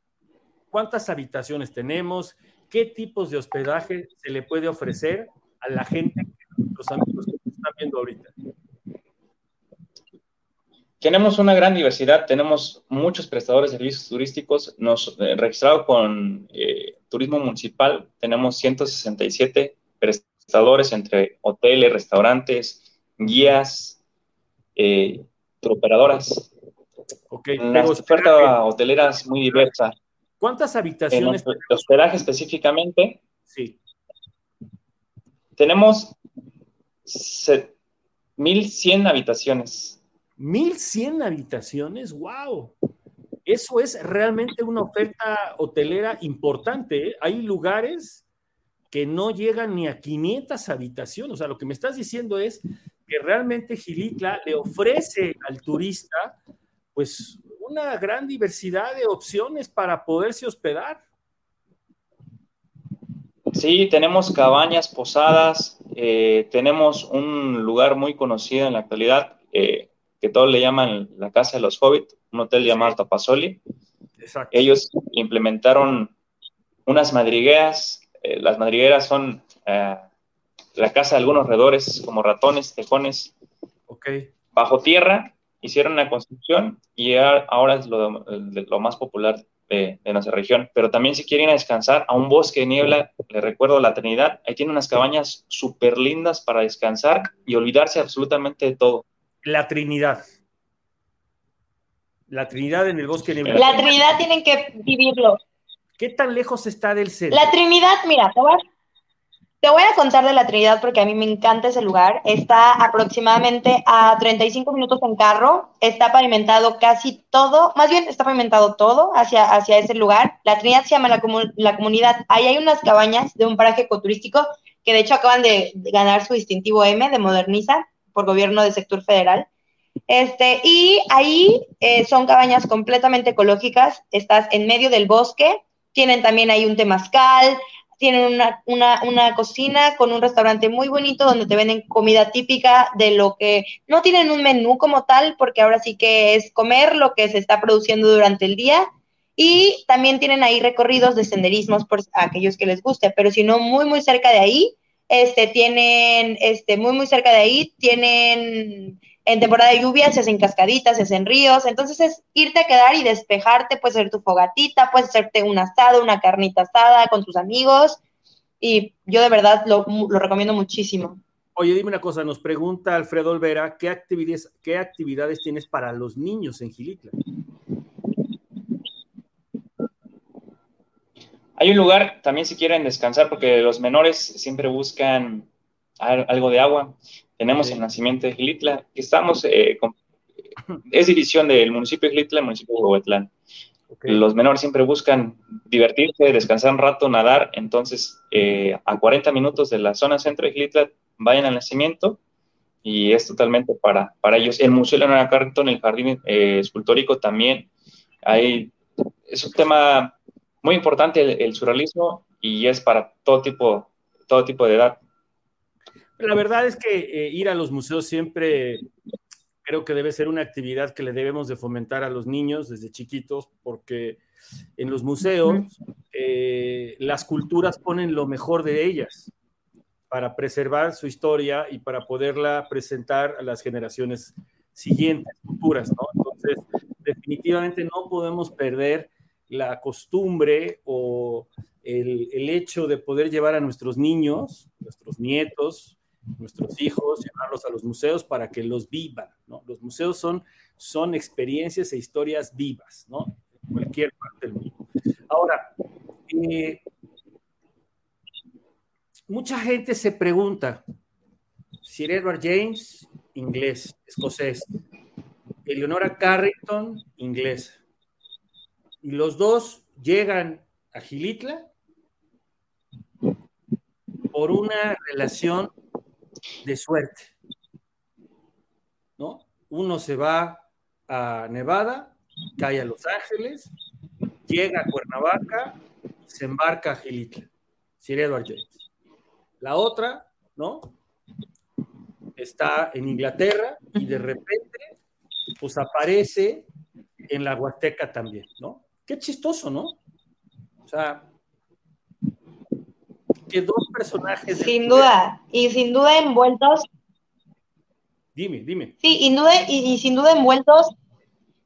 ¿Cuántas habitaciones tenemos? Qué tipos de hospedaje se le puede ofrecer a la gente, los amigos que están viendo ahorita. Tenemos una gran diversidad, tenemos muchos prestadores de servicios turísticos, nos eh, registrado con eh, Turismo Municipal, tenemos 167 prestadores entre hoteles, restaurantes, guías, eh, operadoras. Okay, La oferta hotelera es muy diversa. ¿Cuántas habitaciones? En hospedaje específicamente. Sí. Tenemos 1100 habitaciones. 1100 habitaciones, wow. Eso es realmente una oferta hotelera importante. ¿eh? Hay lugares que no llegan ni a 500 habitaciones. O sea, lo que me estás diciendo es que realmente Gilitla le ofrece al turista, pues, una gran diversidad de opciones para poderse hospedar. Sí, tenemos cabañas, posadas, eh, tenemos un lugar muy conocido en la actualidad eh, que todos le llaman la Casa de los Hobbits, un hotel llamado Tapasoli. Exacto. Ellos implementaron unas madrigueras, eh, las madrigueras son la casa de algunos roedores como ratones, tejones, okay. bajo tierra, hicieron una construcción y ahora es lo, lo más popular de, nuestra región. Pero también si quieren descansar a un bosque de niebla, les recuerdo la Trinidad, ahí tiene unas cabañas súper lindas para descansar y olvidarse absolutamente de todo. La Trinidad. La Trinidad en el bosque de niebla. La Trinidad tienen que vivirlo. ¿Qué tan lejos está del centro? La Trinidad, mira, te te voy a contar de la Trinidad porque a mí me encanta ese lugar. Está aproximadamente a 35 minutos en carro. Está pavimentado casi todo, más bien está pavimentado todo hacia, hacia ese lugar. La Trinidad se llama la, comunidad. Ahí hay unas cabañas de un paraje ecoturístico que de hecho acaban de ganar su distintivo M de Moderniza por gobierno del sector federal. Este, y ahí eh, son cabañas completamente ecológicas. Estás en medio del bosque. Tienen también ahí un temazcal, tienen una, una, una, cocina con un restaurante muy bonito donde te venden comida típica de lo que no tienen un menú como tal, porque ahora sí que es comer lo que se está produciendo durante el día. Y también tienen ahí recorridos de senderismos por aquellos que les guste, pero si no, muy, muy cerca de ahí, este, tienen, este, muy, muy cerca de ahí, tienen en temporada de lluvia se hacen cascaditas, se hacen ríos, entonces es irte a quedar y despejarte, puedes hacer tu fogatita, puedes hacerte un asado, una carnita asada con tus amigos, y yo de verdad lo, recomiendo muchísimo. Oye, dime una cosa, nos pregunta Alfredo Olvera, ¿qué actividades, qué actividades tienes para los niños en Gilitla? Hay un lugar también si quieren descansar, porque los menores siempre buscan algo de agua. Tenemos el nacimiento de Gilitla, que estamos, eh, es división del municipio de Gilitla y el municipio de Huehuetlán. Los menores siempre buscan divertirse, descansar un rato, nadar, entonces eh, a 40 minutos de la zona centro de Gilitla vayan al nacimiento y es totalmente para, para ellos. El Museo Leonora Carrington, el Jardín eh, Escultórico también, hay, es un tema muy importante el, el, surrealismo y es para todo tipo, todo tipo de edad. La verdad es que eh, ir a los museos siempre creo que debe ser una actividad que le debemos de fomentar a los niños desde chiquitos, porque en los museos eh, las culturas ponen lo mejor de ellas para preservar su historia y para poderla presentar a las generaciones siguientes, futuras, ¿no? Entonces, definitivamente no podemos perder la costumbre o el, el hecho de poder llevar a nuestros niños, nuestros nietos, nuestros hijos, llevarlos a los museos para que los vivan. Los museos son, son experiencias e historias vivas, ¿no? En cualquier parte del mundo. Ahora, eh, mucha gente se pregunta, si Edward James, inglés, escocés, Eleonora Carrington, inglés, y los dos llegan a Gilitla por una relación de suerte. ¿No? Uno se va a Nevada, cae a Los Ángeles, llega a Cuernavaca, se embarca a Gilitla, Sir Edward James. La otra, ¿no? Está en Inglaterra y de repente, pues aparece en la Huasteca también, ¿no? Qué chistoso, ¿no? O sea, que dos personajes. Sin duda, y sin duda envueltos. Dime, dime. Sí, y, y, sin duda envueltos,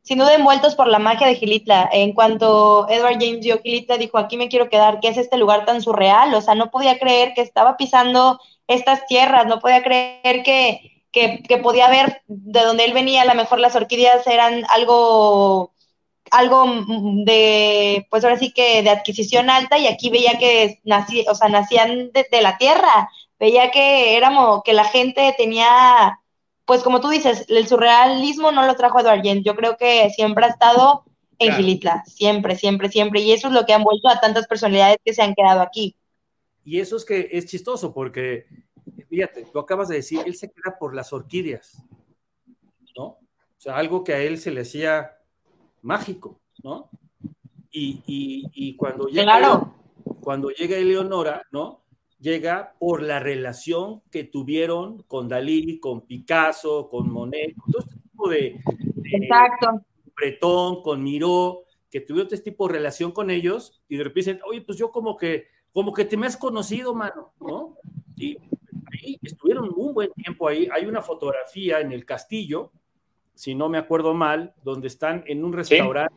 sin duda envueltos por la magia de Gilitla. En cuanto Edward James vio Gilitla, dijo, aquí me quiero quedar, ¿qué es este lugar tan surreal? O sea, no podía creer que estaba pisando estas tierras, no podía creer que, que, que podía ver de donde él venía, a lo mejor las orquídeas eran algo algo de, pues ahora sí que de adquisición alta y aquí veía que nací, o sea, nacían de, la tierra, veía que éramos, que la gente tenía, pues como tú dices, el surrealismo no lo trajo Edward James, yo creo que siempre ha estado en Gilitla, siempre, siempre, siempre, y eso es lo que han vuelto a tantas personalidades que se han quedado aquí. Y eso es que es chistoso porque, fíjate, tú acabas de decir, él se queda por las orquídeas, ¿no? O sea, algo que a él se le hacía mágico, ¿no? Y, y, cuando llega, cuando llega Eleonora, ¿no? Llega por la relación que tuvieron con Dalí, con Picasso, con Monet, con todo este tipo de... Exacto. Bretón, con Miró, que tuvieron este tipo de relación con ellos y de repente dicen, oye, pues yo como que, como que te me has conocido, mano, ¿no? Y ahí estuvieron un buen tiempo ahí. Hay una fotografía en el castillo, si no me acuerdo mal, donde están en un restaurante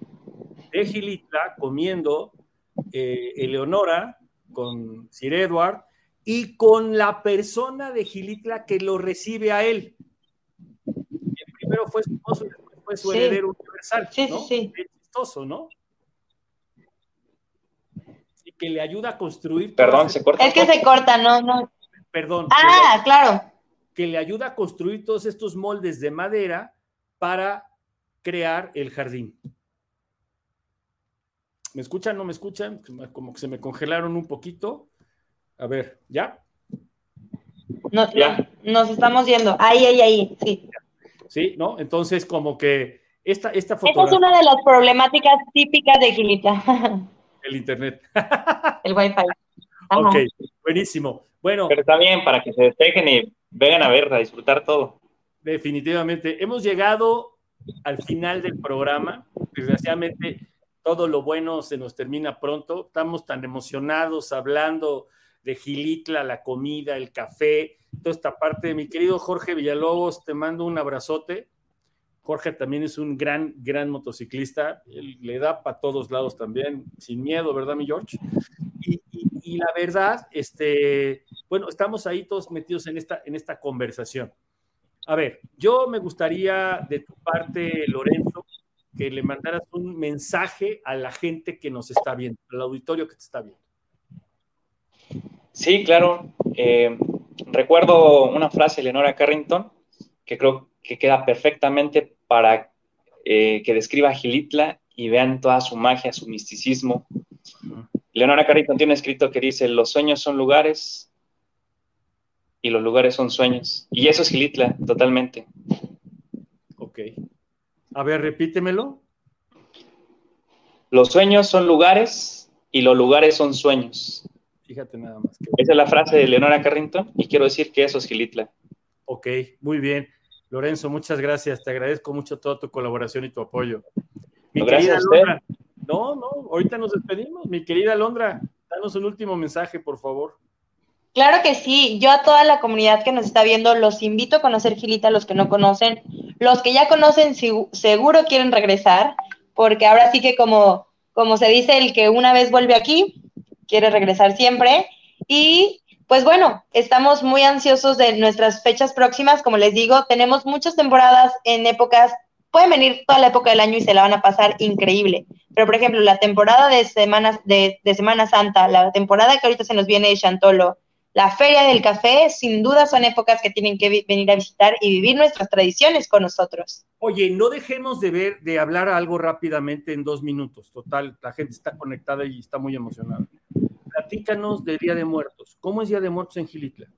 de Gilitla comiendo eh, Eleonora con Sir Edward y con la persona de Gilitla que lo recibe a él. El primero fue su esposo y después fue su Sí. heredero universal. Sí, ¿no? sí, sí. Es chistoso, ¿no? Y que le ayuda a construir. Perdón, se corta. Es que se corta, no, no. Perdón. Ah, claro. que le ayuda a construir todos estos moldes de madera para crear el jardín. ¿Me escuchan? ¿No me escuchan? Como que se me congelaron un poquito. A ver, ¿ya? No- Ya. Nos estamos yendo. Ahí, ahí, ahí. Sí. ¿Sí? ¿No? Entonces, como que esta, esta Esa es fotografía una de las problemáticas típicas de Gilita. del internet. El Wi-Fi. Ajá. ok, buenísimo. Bueno, Pero está bien, para que se despejen y vengan a ver, a disfrutar todo. Definitivamente. Hemos llegado al final del programa. Desgraciadamente, todo lo bueno se nos termina pronto. Estamos tan emocionados hablando de Gilitla, la comida, el café, toda esta parte. Mi querido Jorge Villalobos, te mando un abrazote. Jorge también es un gran, gran motociclista. Él le da para todos lados también, sin miedo, ¿verdad, mi George? Y, y- la verdad, este, bueno, estamos ahí todos metidos en esta, en esta conversación. A ver, yo me gustaría de tu parte, Lorenzo, que le mandaras un mensaje a la gente que nos está viendo, al auditorio que te está viendo. Sí, claro. Eh, recuerdo una frase de Leonora Carrington que creo que queda perfectamente para eh, que describa a Gilitla y vean toda su magia, su misticismo. Leonora Carrington tiene un escrito que dice, los sueños son lugares y los lugares son sueños. Y eso es Gilitla, totalmente. Ok. A ver, repítemelo. Los sueños son lugares y los lugares son sueños. Fíjate nada más. que- Esa es la frase de Leonora Carrington y quiero decir que eso es Gilitla. Ok, muy bien. Lorenzo, muchas gracias. Te agradezco mucho toda tu colaboración y tu apoyo. Mi No, gracias querida a usted. Alondra. No, no, ahorita nos despedimos. Mi querida Alondra, danos un último mensaje, por favor. Claro que sí, yo a toda la comunidad que nos está viendo los invito a conocer Gilita, los que no conocen, los que ya conocen segu- seguro quieren regresar, porque ahora sí que como, como se dice, el que una vez vuelve aquí, quiere regresar siempre. Y pues bueno, estamos muy ansiosos de nuestras fechas próximas, como les digo, tenemos muchas temporadas en épocas, pueden venir toda la época del año y se la van a pasar increíble. Pero, por ejemplo, la temporada de, semanas, de, de Semana Santa, la temporada que ahorita se nos viene de Chantolo, la Feria del Café, sin duda son épocas que tienen que venir a visitar y vivir nuestras tradiciones con nosotros. Oye, no dejemos de ver, de hablar algo rápidamente en dos minutos. Total, la gente está conectada y está muy emocionada. Platícanos de Día de Muertos. ¿Cómo es Día de Muertos en Gilitla?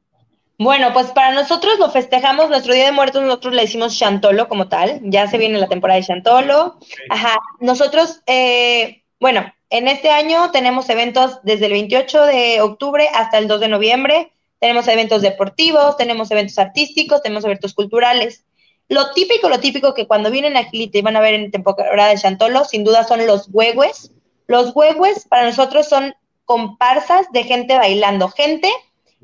Bueno, pues para nosotros lo festejamos, nuestro Día de Muertos nosotros le decimos Chantolo como tal, ya se viene la temporada de Chantolo. Ajá, nosotros, eh, bueno, en este año tenemos eventos desde el 28 de octubre hasta el 2 de noviembre, tenemos eventos deportivos, tenemos eventos artísticos, tenemos eventos culturales. Lo típico, lo típico que cuando vienen a Gilita y van a ver en temporada de Chantolo, sin duda son los huehues. Los huehues para nosotros son comparsas de gente bailando, gente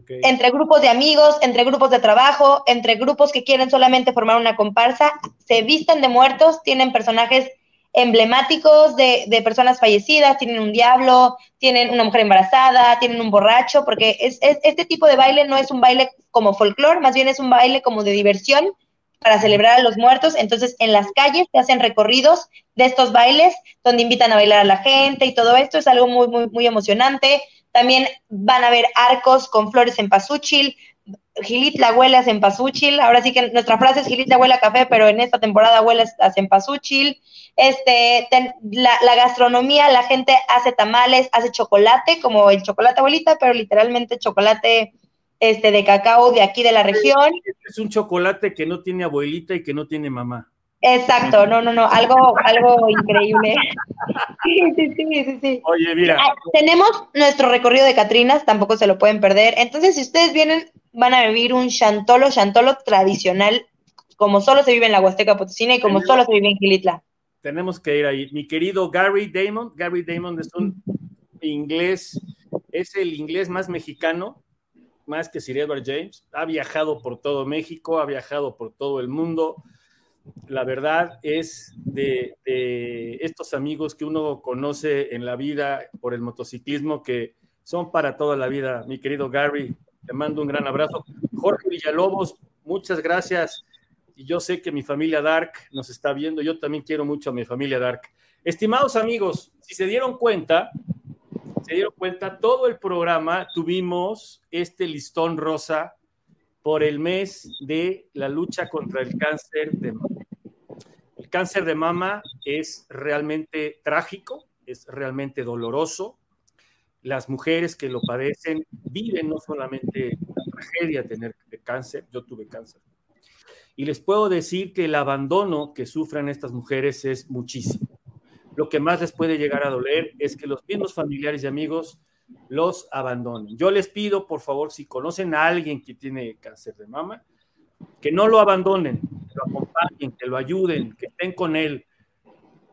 entre grupos de amigos, entre grupos de trabajo, entre grupos que quieren solamente formar una comparsa, se visten de muertos, tienen personajes emblemáticos de, de personas fallecidas, tienen un diablo, tienen una mujer embarazada, tienen un borracho, porque es, es- este tipo de baile no es un baile como folclore, más bien es un baile como de diversión para celebrar a los muertos. Entonces, en las calles se hacen recorridos de estos bailes donde invitan a bailar a la gente y todo esto es algo muy, muy, muy emocionante. También van a ver arcos con flores en pasúchil, Gilitla huele a cempasúchil. Ahora sí que nuestra frase es Gilitla huele a café, pero en esta temporada huele a cempasúchil. Este, ten- la, la gastronomía, la gente hace tamales, hace chocolate, como el chocolate abuelita, pero literalmente chocolate este, de cacao de aquí de la región. Es un chocolate que no tiene abuelita y que no tiene mamá. Exacto, no, no, no, algo, algo increíble. Sí, sí, sí, sí, sí. Oye, mira. Ah, Tenemos nuestro recorrido de Catrinas, tampoco se lo pueden perder. Entonces, si ustedes vienen, van a vivir un chantolo, chantolo tradicional, como solo se vive en la Huasteca Potosina y como solo se vive en Gilitla. Tenemos que ir ahí. Mi querido Gary Damon, Gary Damon es un inglés, es el inglés más mexicano, más que Sir Edward James. Ha viajado por todo México, ha viajado por todo el mundo la verdad es de, estos amigos que uno conoce en la vida por el motociclismo que son para toda la vida. Mi querido Gary, te mando un gran abrazo. Jorge Villalobos, muchas gracias. Y yo sé que mi familia Dark nos está viendo. Yo también quiero mucho a mi familia Dark. Estimados amigos, si se dieron cuenta, se dieron cuenta, todo el programa tuvimos este listón rosa por el mes de la lucha contra el cáncer de mama. El cáncer de mama es realmente trágico, es realmente doloroso. Las mujeres que lo padecen viven no solamente la tragedia tener cáncer, yo tuve cáncer. Y les puedo decir que el abandono que sufren estas mujeres es muchísimo. Lo que más les puede llegar a doler es que los mismos familiares y amigos los abandonen. Yo les pido, por favor, si conocen a alguien que tiene cáncer de mama, que no lo abandonen, que lo acompañen, que lo ayuden, que estén con él.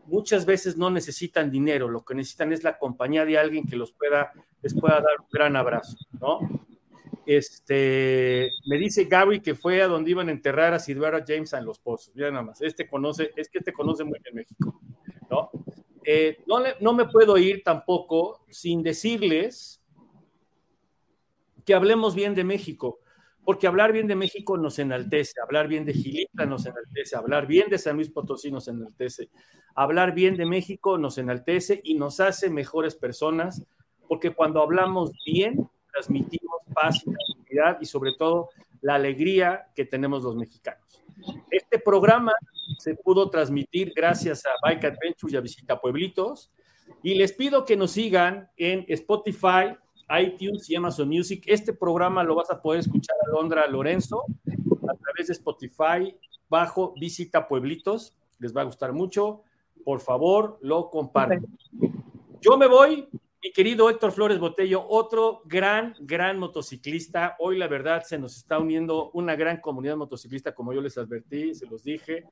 Muchas veces no necesitan dinero, lo que necesitan es la compañía de alguien que los pueda, les pueda dar un gran abrazo, ¿no? Este, me dice Gary que fue a donde iban a enterrar a Silvera James en Los Pozos. Ya nada más, este conoce, es que este conoce muy bien México, ¿no? Eh, no, no me puedo ir tampoco sin decirles que hablemos bien de México, porque hablar bien de México nos enaltece, hablar bien de Gilita nos enaltece, hablar bien de San Luis Potosí nos enaltece, hablar bien de México nos enaltece y nos hace mejores personas, porque cuando hablamos bien, transmitimos paz y tranquilidad y sobre todo la alegría que tenemos los mexicanos. Este programa se pudo transmitir gracias a Bike Adventure y a Visita Pueblitos. Y les pido que nos sigan en Spotify, iTunes y Amazon Music. Este programa lo vas a poder escuchar a Londra Lorenzo a través de Spotify bajo Visita Pueblitos. Les va a gustar mucho. Por favor, lo compartan. Yo me voy, mi querido Héctor Flores Botello, otro gran, gran motociclista. Hoy, la verdad, se nos está uniendo una gran comunidad motociclista, como yo les advertí, se los dije.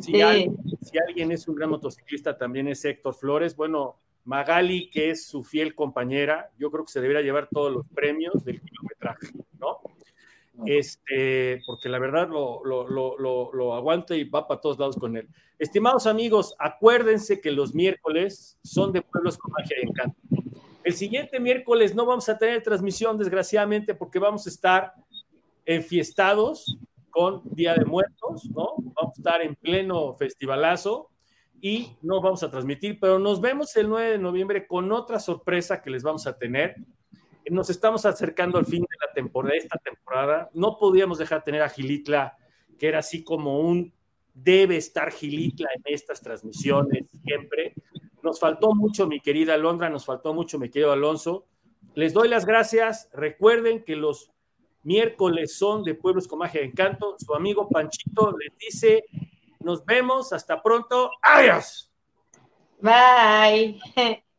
Si, alguien, si alguien es un gran motociclista, también es Héctor Flores. Bueno, Magali, que es su fiel compañera, yo creo que se debería llevar todos los premios del kilometraje, ¿no? Este, porque la verdad lo, lo, lo, lo, aguanta y va para todos lados con él. Estimados amigos, acuérdense que los miércoles son de pueblos con magia y encanto. El siguiente miércoles no vamos a tener transmisión, desgraciadamente, porque vamos a estar enfiestados con Día de Muertos, ¿no? Vamos a estar en pleno festivalazo y no vamos a transmitir, pero nos vemos el 9 de noviembre con otra sorpresa que les vamos a tener nos estamos acercando al fin de la temporada, esta temporada. No podíamos dejar de tener a Gilitla, que era así como un debe estar Gilitla en estas transmisiones siempre. Nos faltó mucho, mi querida Alondra, nos faltó mucho, mi querido Alonso. Les doy las gracias. Recuerden que los miércoles son de Pueblos con Magia Encanto. Su amigo Panchito les dice, nos vemos, hasta pronto. Adiós. Bye.